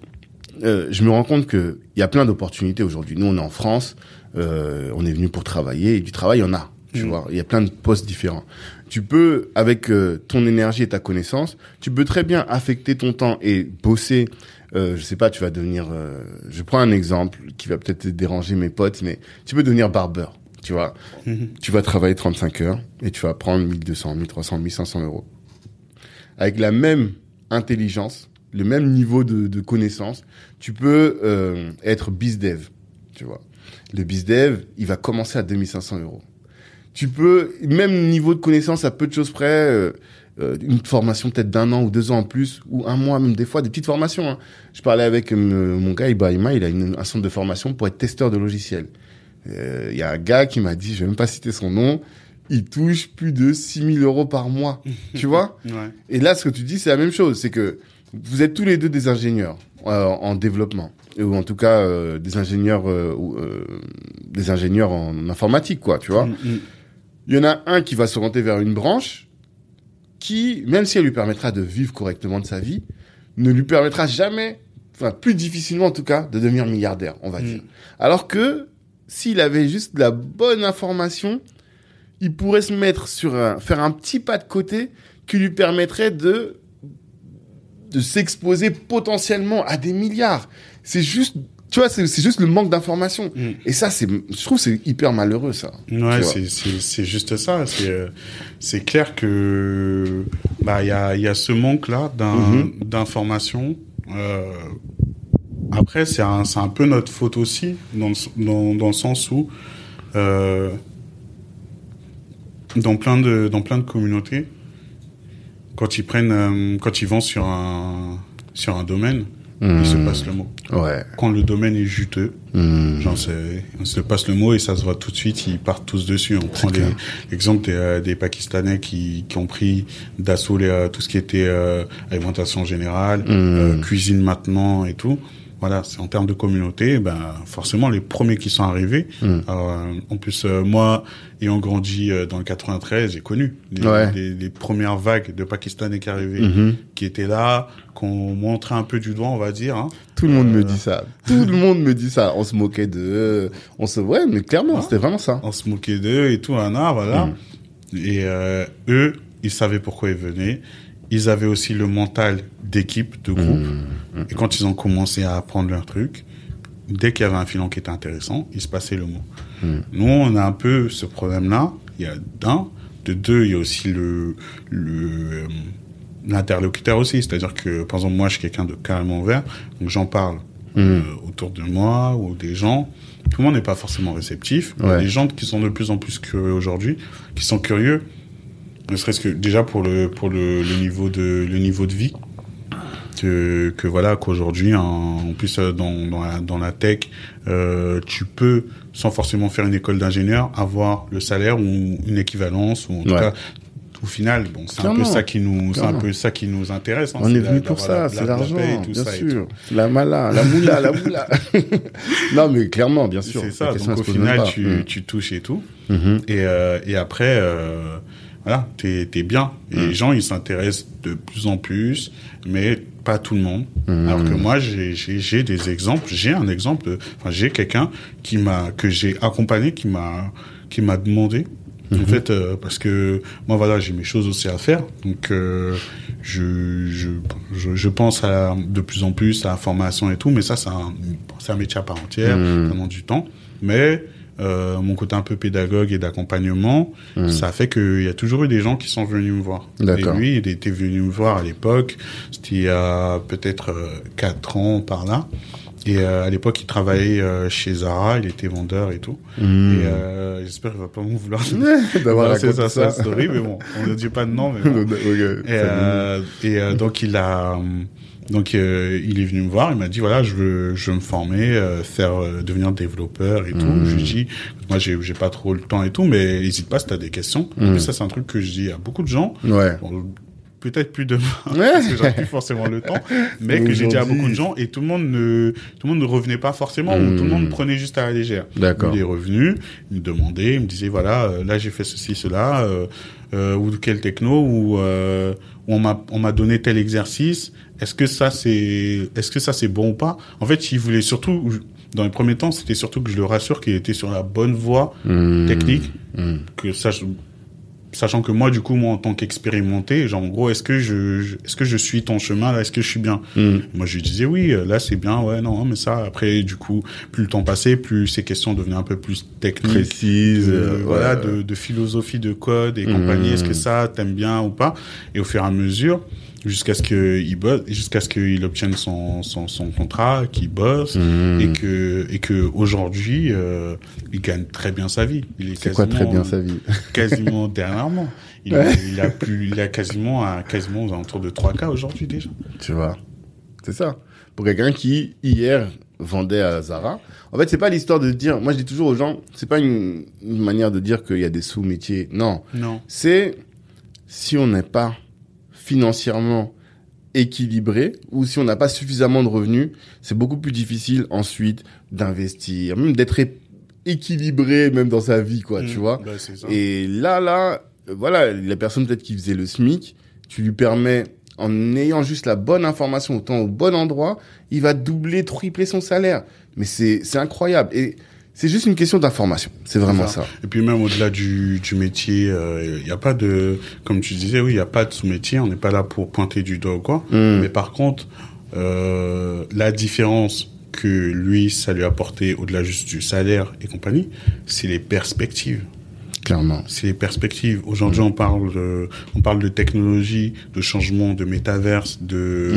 A: euh, je me rends compte qu'il y a plein d'opportunités aujourd'hui. Nous, on est en France, euh, on est venu pour travailler, et du travail, il y en a. Tu
B: Mm.
A: vois, il y a plein de postes différents. Tu peux, avec ton énergie et ta connaissance, tu peux très bien affecter ton temps et bosser. Euh, je sais pas, tu vas devenir. euh, je prends un exemple qui va peut-être déranger mes potes, mais tu peux devenir barbeur. Tu vois, tu vas travailler 35 heures et tu vas prendre 1200, 1300, 1500 euros. Avec la même intelligence, le même niveau de, de connaissance, tu peux euh, être bizdev. Tu vois, le bizdev, il va commencer à 2500 euros. Tu peux, même niveau de connaissance à peu de choses près, euh, une formation peut-être d'un an ou deux ans en plus, ou un mois, même des fois, des petites formations. hein. Je parlais avec euh, mon gars, Ibrahima, il a une- un centre de formation pour être testeur de logiciels. Euh, Il y a un gars qui m'a dit, je vais même pas citer son nom, il touche plus de 6000 euros par mois. tu vois?
B: Ouais.
A: Et là, ce que tu dis, c'est la même chose. C'est que vous êtes tous les deux des ingénieurs euh, en développement, ou en tout cas euh, des ingénieurs, euh, euh, des ingénieurs en informatique, quoi. Tu vois?
B: Mm, mm.
A: il y en a un qui va s'orienter vers une branche qui, même si elle lui permettra de vivre correctement de sa vie, ne lui permettra jamais, enfin plus difficilement en tout cas, de devenir milliardaire, on va
B: Mm.
A: dire. Alors que s'il avait juste de la bonne information, il pourrait se mettre sur un, faire un petit pas de côté qui lui permettrait de de s'exposer potentiellement à des milliards. C'est juste, tu vois, c'est juste le manque d'information.
B: Mm.
A: Et ça, c'est, je trouve, c'est hyper malheureux ça.
B: Ouais, c'est juste ça. C'est euh, c'est clair que bah il y a y a ce manque là
A: Mhm.
B: d'information. Euh, après c'est un un peu notre faute aussi dans le, dans dans le sens où euh, dans plein de dans plein de communautés quand ils prennent euh, quand ils vont sur un sur un domaine ils se
A: Mhm.
B: passent le mot.
A: Ouais.
B: Quand le domaine est juteux. Genre, c'est- on se passe le mot et ça se voit tout de suite, ils partent tous dessus. On prend l'exemple des, euh, des Pakistanais qui, qui ont pris d'assaut euh, tout ce qui était euh, alimentation générale, euh, cuisine maintenant et tout. Voilà, c'est en termes de communauté, ben forcément les premiers qui sont arrivés.
A: Mm.
B: Euh, en plus, euh, moi, ayant grandi euh, dans le 93, j'ai connu les,
A: Ouais.
B: les- les premières vagues de Pakistanais qui arrivaient,
A: Mhm.
B: qui étaient là, qu'on montrait un peu du doigt, on va dire. Hein.
A: Tout le monde me
B: Euh,
A: dit ça. Tout le monde me dit ça. On se moquait d'eux. On se, ouais, mais clairement,
B: Ouais.
A: c'était vraiment ça.
B: on se moquait d'eux et tout, un art, voilà.
A: Mm.
B: Et euh, eux, ils savaient pourquoi ils venaient. Ils avaient aussi le mental d'équipe, de groupe.
A: Mm.
B: Et quand ils ont commencé à apprendre leur truc, dès qu'il y avait un filon qui était intéressant, ils se passaient le mot.
A: Mm.
B: Nous, on a un peu ce problème-là. Il y a d'un. De deux, il y a aussi le, euh, l'interlocuteur aussi. C'est-à-dire que, par exemple, moi, je suis quelqu'un de carrément ouvert. Donc, j'en parle euh, autour de moi ou des gens. Tout le monde n'est pas forcément réceptif. Il y a
A: Ouais.
B: des gens qui sont de plus en plus curieux aujourd'hui, qui sont curieux, ne serait-ce que déjà pour le pour le, le niveau de le niveau de vie que, que voilà qu'aujourd'hui en, en plus euh, dans dans la, dans la tech euh, tu peux sans forcément faire une école d'ingénieur avoir le salaire ou une équivalence ou en tout cas au final, bon, c'est un peu ça qui nous, c'est un peu ça qui nous intéresse. hein,
A: On est venu
B: la-
A: pour
B: la-
A: ça, c'est
B: la- la
A: l'argent,
B: tout
A: bien
B: ça
A: sûr. La mala, la moula, la moula. non, mais clairement, bien sûr.
B: C'est
A: La
B: ça. Donc au final, tu,
A: Mm.
B: tu touches et tout.
A: Mhm.
B: Et, euh, et après, euh, voilà, t'es es bien. Et
A: Mm.
B: les gens, ils s'intéressent de plus en plus, mais pas tout le monde.
A: Mm.
B: Alors que moi, j'ai- des exemples. J'ai un exemple. Enfin, j'ai quelqu'un qui m'a que j'ai accompagné, qui m'a qui m'a demandé.
A: Mm-hmm.
B: En fait, euh, parce que moi, voilà, j'ai mes choses aussi à faire. Donc, euh, je, je, je, je pense à, de plus en plus à la formation et tout. Mais ça, c'est un, un métier à part entière.
A: Mm.
B: Ça demande du temps. Mais euh, mon côté un peu pédagogue et d'accompagnement,
A: Mm.
B: ça fait qu'il y a toujours eu des gens qui sont venus me voir.
A: D'accord.
B: Et lui, il était venu me voir à l'époque. C'était il y a peut-être euh, quatre ans par là. Et euh, à l'époque, il travaillait euh, chez Zara, il était vendeur et tout.
A: Mm.
B: Et euh, j'espère qu'il va pas m'en vouloir.
A: D'avoir raconté ça.
B: sa story, mais bon, on ne dit pas de nom. Mais bon.
A: Ok,
B: Et,
A: ça
B: euh, et euh, donc il a, euh, donc euh, il est venu me voir, il m'a dit voilà je veux, je veux me former, euh, faire euh, devenir développeur et tout.
A: Mhm.
B: Je lui dis moi j'ai j'ai pas trop le temps et tout, mais n'hésite pas si t'as des questions.
A: Mhm.
B: Et ça c'est un truc que je dis à beaucoup de gens.
A: Ouais.
B: Bon, Peut-être plus demain, parce que j'ai plus forcément le temps, mais que j'ai dit à beaucoup de gens et tout le monde ne, tout le monde ne revenait pas forcément, ou tout le monde
A: Mhm.
B: prenait juste à la légère.
A: D'accord.
B: Il est revenu, il me demandait, il me disait voilà, euh, là j'ai fait ceci, cela, euh, euh, ou quel techno, ou euh, on m'a on m'a donné tel exercice. Est-ce que ça c'est est-ce que ça c'est bon ou pas? En fait, il voulait surtout dans les premiers temps, c'était surtout que je le rassure qu'il était sur la bonne voie
A: Mm.
B: technique,
A: Mm.
B: que ça sachant que moi du coup moi en tant qu'expérimenté genre en gros est-ce que je, je- est-ce que je suis ton chemin là? Est-ce que je suis bien?
A: Mm.
B: moi, je lui disais oui, euh, là c'est bien, ouais, non, mais ça, après, du coup, plus le temps passait, plus ces questions devenaient un peu plus techniques.
A: Précise.
B: de-
A: euh,
B: voilà, de, de philosophie de code et compagnie. Est-ce que ça, t'aimes bien ou pas? Et au fur et à mesure, jusqu'à ce qu'il bosse, jusqu'à ce qu'il obtienne son, son, son contrat, qu'il bosse,
A: Mm.
B: et que et que aujourd'hui, euh, il gagne très bien sa vie. Il est,
A: C'est quoi très
B: quasiment-
A: bien sa vie
B: Quasiment dernièrement. Il,
A: Ouais.
B: il a plus, il a quasiment, à, quasiment aux alentours de 3K aujourd'hui déjà.
A: Tu vois. C'est ça. Pour quelqu'un qui, hier, vendait à Zara. En fait, c'est pas l'histoire de dire, moi je dis toujours aux gens, c'est pas une, une manière de dire qu'il y a des sous-métiers. Non.
B: Non.
A: C'est, si on n'est pas financièrement équilibré ou si on n'a pas suffisamment de revenus, c'est beaucoup plus difficile ensuite d'investir, même d'être équilibré même dans sa vie, quoi, tu
B: Mm.
A: vois.
B: Bah.
A: Et là, là, euh, voilà, la personne peut-être qui faisait le SMIC, tu lui permets, en ayant juste la bonne information au temps, au bon endroit, il va doubler, tripler son salaire. Mais c'est, c'est incroyable. Et c'est juste une question d'information. C'est vraiment
B: ça.
A: ça.
B: Et puis même au-delà du, du métier, il n'y a pas de, comme tu disais, oui, il n'y a pas de sous-métier, on n'est pas là pour pointer du doigt ou quoi.
A: Mm.
B: Mais par contre, euh, la différence que lui, ça lui a apporté au-delà juste du salaire et compagnie, c'est les perspectives.
A: Clairement.
B: C'est perspectives. Aujourd'hui, on parle de, on parle de technologie, de changement, de métaverse, de,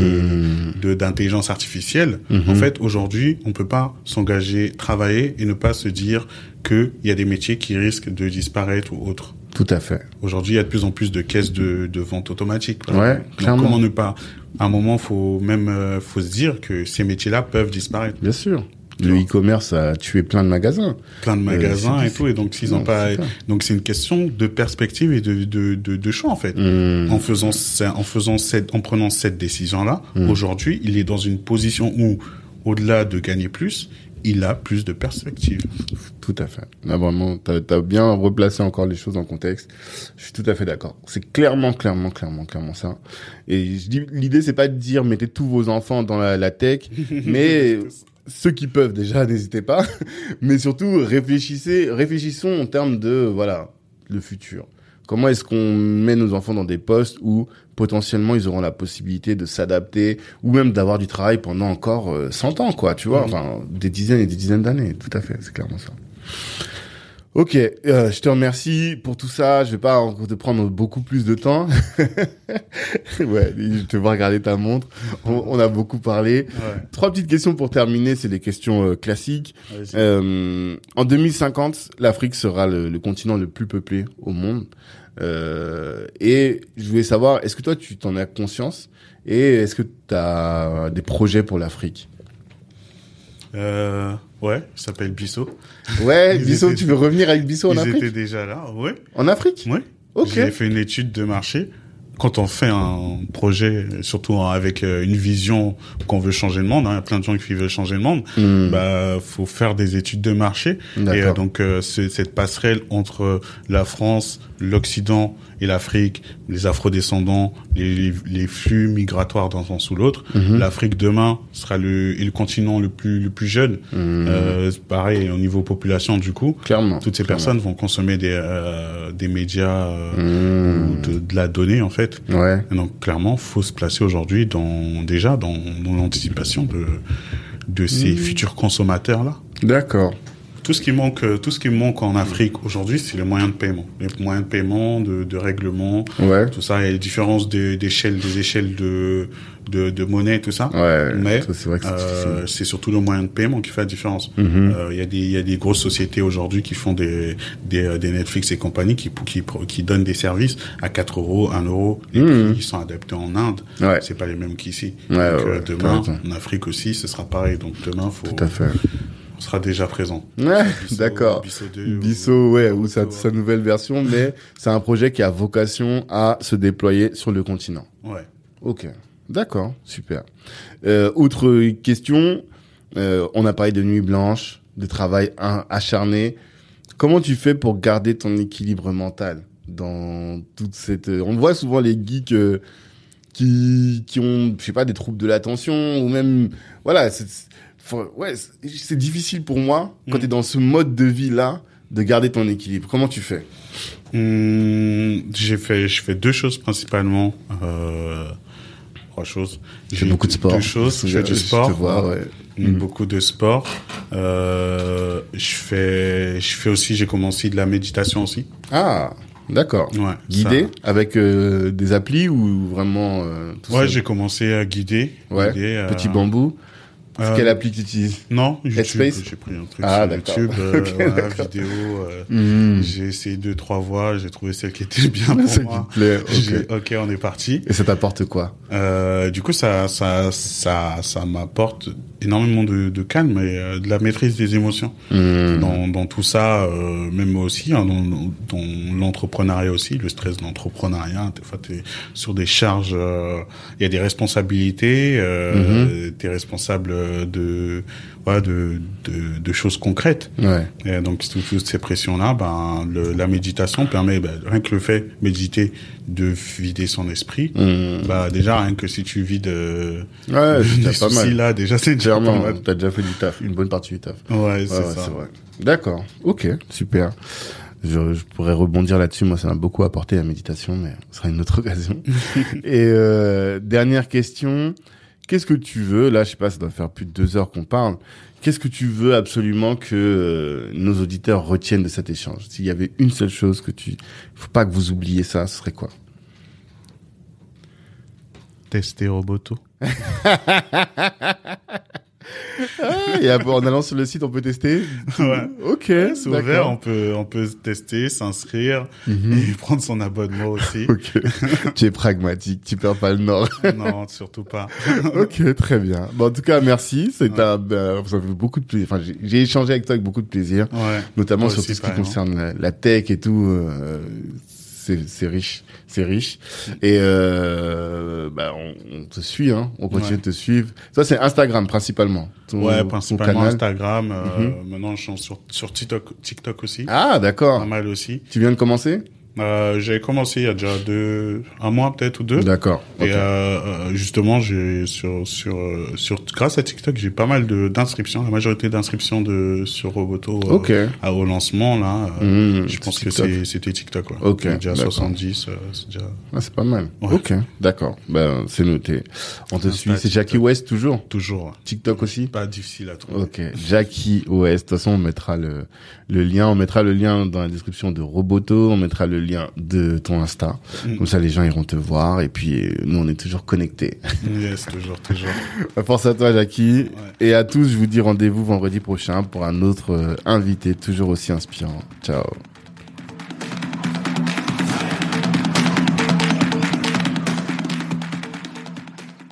A: Mm.
B: de d'intelligence artificielle. En fait, aujourd'hui, on peut pas s'engager, travailler et ne pas se dire que il y a des métiers qui risquent de disparaître ou autres.
A: Tout à fait.
B: Aujourd'hui, il y a de plus en plus de caisses de, de vente automatique.
A: Ouais.
B: Donc,
A: clairement.
B: comment ne pas? À un moment, faut même euh, faut se dire que ces métiers-là peuvent disparaître.
A: Bien sûr. Le e-commerce a tué plein de magasins.
B: Plein de magasins
A: c'est-
B: et tout, et donc s'ils
A: Non,
B: ont pas, donc c'est une question de perspective et de de de, de choix en fait.
A: Mm.
B: En faisant en faisant cette en prenant cette décision là,
A: Mm.
B: aujourd'hui, il est dans une position où au-delà de gagner plus, il a plus de perspectives.
A: Tout à fait. Là, vraiment, t'as as bien replacé encore les choses en contexte. Je suis tout à fait d'accord. C'est clairement, clairement, clairement, clairement ça. Et je dis, l'idée, c'est pas de dire mettez tous vos enfants dans la, la tech, mais ceux qui peuvent déjà, n'hésitez pas. Mais surtout, réfléchissez, réfléchissons en termes de, voilà, le futur. Comment est-ce qu'on met nos enfants dans des postes où potentiellement ils auront la possibilité de s'adapter ou même d'avoir du travail pendant encore euh, 100 ans, quoi, tu vois, enfin des dizaines et des dizaines d'années. Tout à fait, c'est clairement ça. Ok, euh, je te remercie pour tout ça. Je vais pas te prendre beaucoup plus de temps. ouais, je te vois regarder ta montre. On, on a beaucoup parlé.
B: Ouais.
A: Trois petites questions pour terminer. C'est les questions euh, classiques. Euh, en 2050, l'Afrique sera le, le continent le plus peuplé au monde. Euh, et je voulais savoir, est-ce que toi, tu t'en as conscience? Et est-ce que tu as des projets pour l'Afrique?
B: Euh, ouais, il s'appelle Bissot.
A: Ouais,
B: Ils
A: Bissot,
B: étaient-
A: tu veux revenir avec Bissot en
B: Ils
A: Afrique
B: étaient déjà là, ouais.
A: En Afrique
B: Ouais.
A: Ok.
B: J'ai fait une étude de marché. Quand on fait un projet, surtout avec euh, une vision qu'on veut changer le monde, hein, il y a plein de gens qui veulent changer le monde,
A: Hmm.
B: bah faut faire des études de marché. Et euh, donc euh, cette passerelle entre la France, l'Occident et l'Afrique, les afrodescendants, les, les, les flux migratoires d'un sens ou l'autre.
A: Mhm.
B: L'Afrique demain sera le, le continent le plus le plus jeune.
A: Hmm.
B: Euh, pareil au niveau population du coup.
A: Clairement.
B: Toutes ces
A: Clairement.
B: personnes vont consommer des euh, des médias euh,
A: Hmm.
B: ou de, de la donnée en fait.
A: Ouais.
B: Et donc clairement, faut se placer aujourd'hui dans déjà dans, dans l'anticipation de de ces
A: Mmh.
B: futurs consommateurs là.
A: D'accord.
B: Tout ce qui manque, euh, tout ce qui manque en Afrique aujourd'hui, c'est les moyens de paiement, les moyens de paiement, de, de règlement,
A: Ouais.
B: tout ça, et les différences d'échelle, des échelles de, de de monnaie, tout ça.
A: Ouais.
B: Mais
A: ça, c'est vrai que c'est
B: Euh, c'est surtout le moyen de paiement qui fait la différence.
A: Mhm.
B: Euh, Il y a des il y a des grosses sociétés aujourd'hui qui font des, des euh, des Netflix et compagnie qui qui qui donnent des services à 4 euros, 1 euro. Les
A: Mhm.
B: prix sont adaptés en Inde.
A: Ouais.
B: C'est pas les mêmes qu'ici.
A: Ouais,
B: Donc, demain en Afrique aussi, ce sera pareil. Donc demain, faut
A: Tout à fait.
B: on sera déjà présent.
A: Ouais, d'accord.
B: Bisso 2
A: Bisso, ouais, ou sa, sa nouvelle version, mais c'est un projet qui a vocation à se déployer sur le continent.
B: Ouais.
A: Ok, d'accord, super. Euh, autre question, euh, on a parlé de nuit blanche, de travail acharné. Comment tu fais pour garder ton équilibre mental dans toute cette... euh, On voit souvent les geeks euh, qui, qui ont, je sais pas, des troubles de l'attention ou même... Voilà, c'est ouais, c'est- difficile pour moi, quand
B: Mm.
A: tu es dans ce mode de vie-là, de garder ton équilibre. Comment tu fais?
B: Hum, j'ai fait, je fais deux choses principalement. Euh, trois choses.
A: Fais beaucoup de sport.
B: Deux choses. Je fais du
A: Je
B: sport.
A: te vois, ouais. Mm.
B: Beaucoup de sport. Euh, je fais, je fais aussi, j'ai commencé de la méditation aussi.
A: Ah, d'accord.
B: Ouais.
A: Guidé
B: ça-
A: avec euh, des applis ou vraiment euh, tout
B: Ouais, j'ai commencé à guider.
A: Ouais,
B: guider, euh,
A: Petit bambou.
B: Euh,
A: Quelle appli tu utilises
B: Non, YouTube. J'ai pris un truc
A: Ah,
B: sur
A: d'accord.
B: YouTube, euh,
A: Ok,
B: voilà, vidéo. euh,
A: Mhm.
B: J'ai essayé deux, trois voix. J'ai trouvé celle qui était bien pour
A: qui
B: moi.
A: plaît.
B: J'ai- ok, on est parti.
A: Et ça t'apporte quoi
B: Euh, du coup, ça, ça, ça, ça m'apporte énormément de, de calme et euh, de la maîtrise des émotions.
A: Mhm.
B: Dans, dans tout ça, euh, même moi aussi, hein, dans, dans- l'entrepreneuriat aussi, le stress de l'entrepreneuriat, des fois, t'es sur des charges, euh, il y a des responsabilités, euh, t'es responsable de, voilà, de, de, de choses concrètes.
A: Ouais.
B: Et donc tout- toutes ces pressions-là, ben le, la méditation permet, ben, rien que le fait méditer, de vider son esprit.
A: Mhm.
B: Bah déjà rien que si tu vides euh,
A: Ouais,
B: des
A: pas mal.
B: là, déjà c'est déjà pas mal.
A: t'as déjà fait du taf, une bonne partie du taf.
B: Ouais,
A: Ouais,
B: c'est
A: ouais,
B: ça.
A: D'accord. Ok, super. Je, je pourrais rebondir là-dessus. Moi, ça m'a beaucoup apporté la méditation, mais ce sera une autre occasion. Et euh, dernière question. Qu'est-ce que tu veux Là, je sais pas, ça doit faire plus de deux heures qu'on parle. Qu'est-ce que tu veux absolument que euh, nos auditeurs retiennent de cet échange? S'il y avait une seule chose que tu, faut pas que vous oubliez ça, ce serait quoi?
B: Tester Roboto.
A: ah, Et en allant sur le site, on peut tester.
B: Ouais.
A: Ok,
B: C'est ouvert, on peut on peut tester, s'inscrire
A: Mhm.
B: et prendre son abonnement aussi.
A: Ok, tu es pragmatique, tu perds pas le nord.
B: non, surtout pas.
A: ok, très bien. Bon, en tout cas, merci. C'est un, ben, ça fait beaucoup de plaisir. Enfin, j'ai- échangé avec toi avec beaucoup de plaisir,
B: Ouais.
A: notamment
B: Moi
A: sur
B: aussi,
A: tout ce qui
B: pareillement.
A: concerne la, la tech et tout. euh, c'est riche, c'est riche. Et euh, bah, on, on te suit, hein. On continue
B: Ouais.
A: de te suivre. Ça, c'est Instagram principalement. Ton,
B: Ouais, principalement. Instagram. euh, Maintenant, je suis sur sur TikTok, TikTok aussi.
A: Ah,
B: Pas
A: d'accord.
B: mal aussi.
A: Tu viens de commencer?
B: Euh, j'ai commencé il y a déjà deux, un mois peut-être ou deux.
A: D'accord.
B: Et euh, euh, justement, j'ai sur sur euh, sur grâce à TikTok, j'ai pas mal de d'inscriptions. La majorité d'inscriptions de sur Roboto euh,
A: Ok.
B: à, au lancement là. euh,
A: Mmh,
B: je pense que
A: TikTok.
B: c'est c'était TikTok. Quoi.
A: Ok,
B: Déjà
A: d'accord.
B: 70, euh, c'est déjà.
A: Ah, c'est pas mal.
B: Ouais.
A: Ok, d'accord. Ben, c'est noté. On te
B: Insta,
A: suit. C'est Jackie. West toujours?
B: Toujours
A: TikTok aussi?
B: pas difficile à trouver.
A: Ok, Jackie West. De toute façon, on mettra le, le lien. On mettra le lien dans la description de Roboto. On mettra le lien de ton Insta.
B: Mm.
A: Comme ça, les gens iront te voir. Et puis, euh, nous, on est toujours connectés.
B: Yes, toujours, toujours.
A: Force à toi, Jackie.
B: Ouais.
A: Et à tous, je vous dis rendez-vous vendredi prochain pour un autre euh, invité toujours aussi inspirant. Ciao.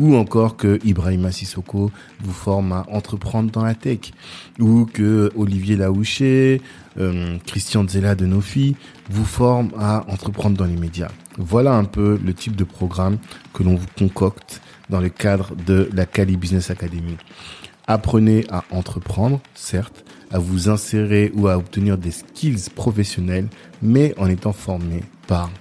A: ou encore que Ibrahima Sissoko vous forme à entreprendre dans la tech, ou que Olivier Laouché, euh, Christian Zella de Nofi vous forme à entreprendre dans les médias. Voilà un peu le type de programme que l'on vous concocte dans le cadre de la Cali Business Academy. Apprenez à entreprendre, certes, à vous insérer ou à obtenir des skills professionnels, mais en étant formé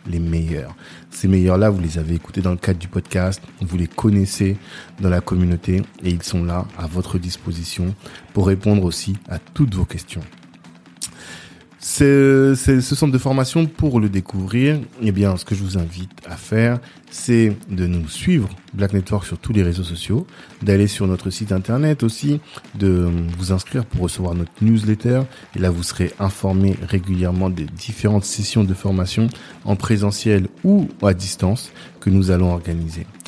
A: les meilleurs. Ces meilleurs-là, vous les avez écoutés dans le cadre du podcast, vous les connaissez dans la communauté et ils sont là à votre disposition pour répondre aussi à toutes vos questions. C'est ce centre de formation pour le découvrir. Eh bien, ce que je vous invite à faire, c'est de nous suivre Black Network sur tous les réseaux sociaux, d'aller sur notre site internet aussi, de vous inscrire pour recevoir notre newsletter. Et là, vous serez informé régulièrement des différentes sessions de formation en présentiel ou à distance que nous allons organiser.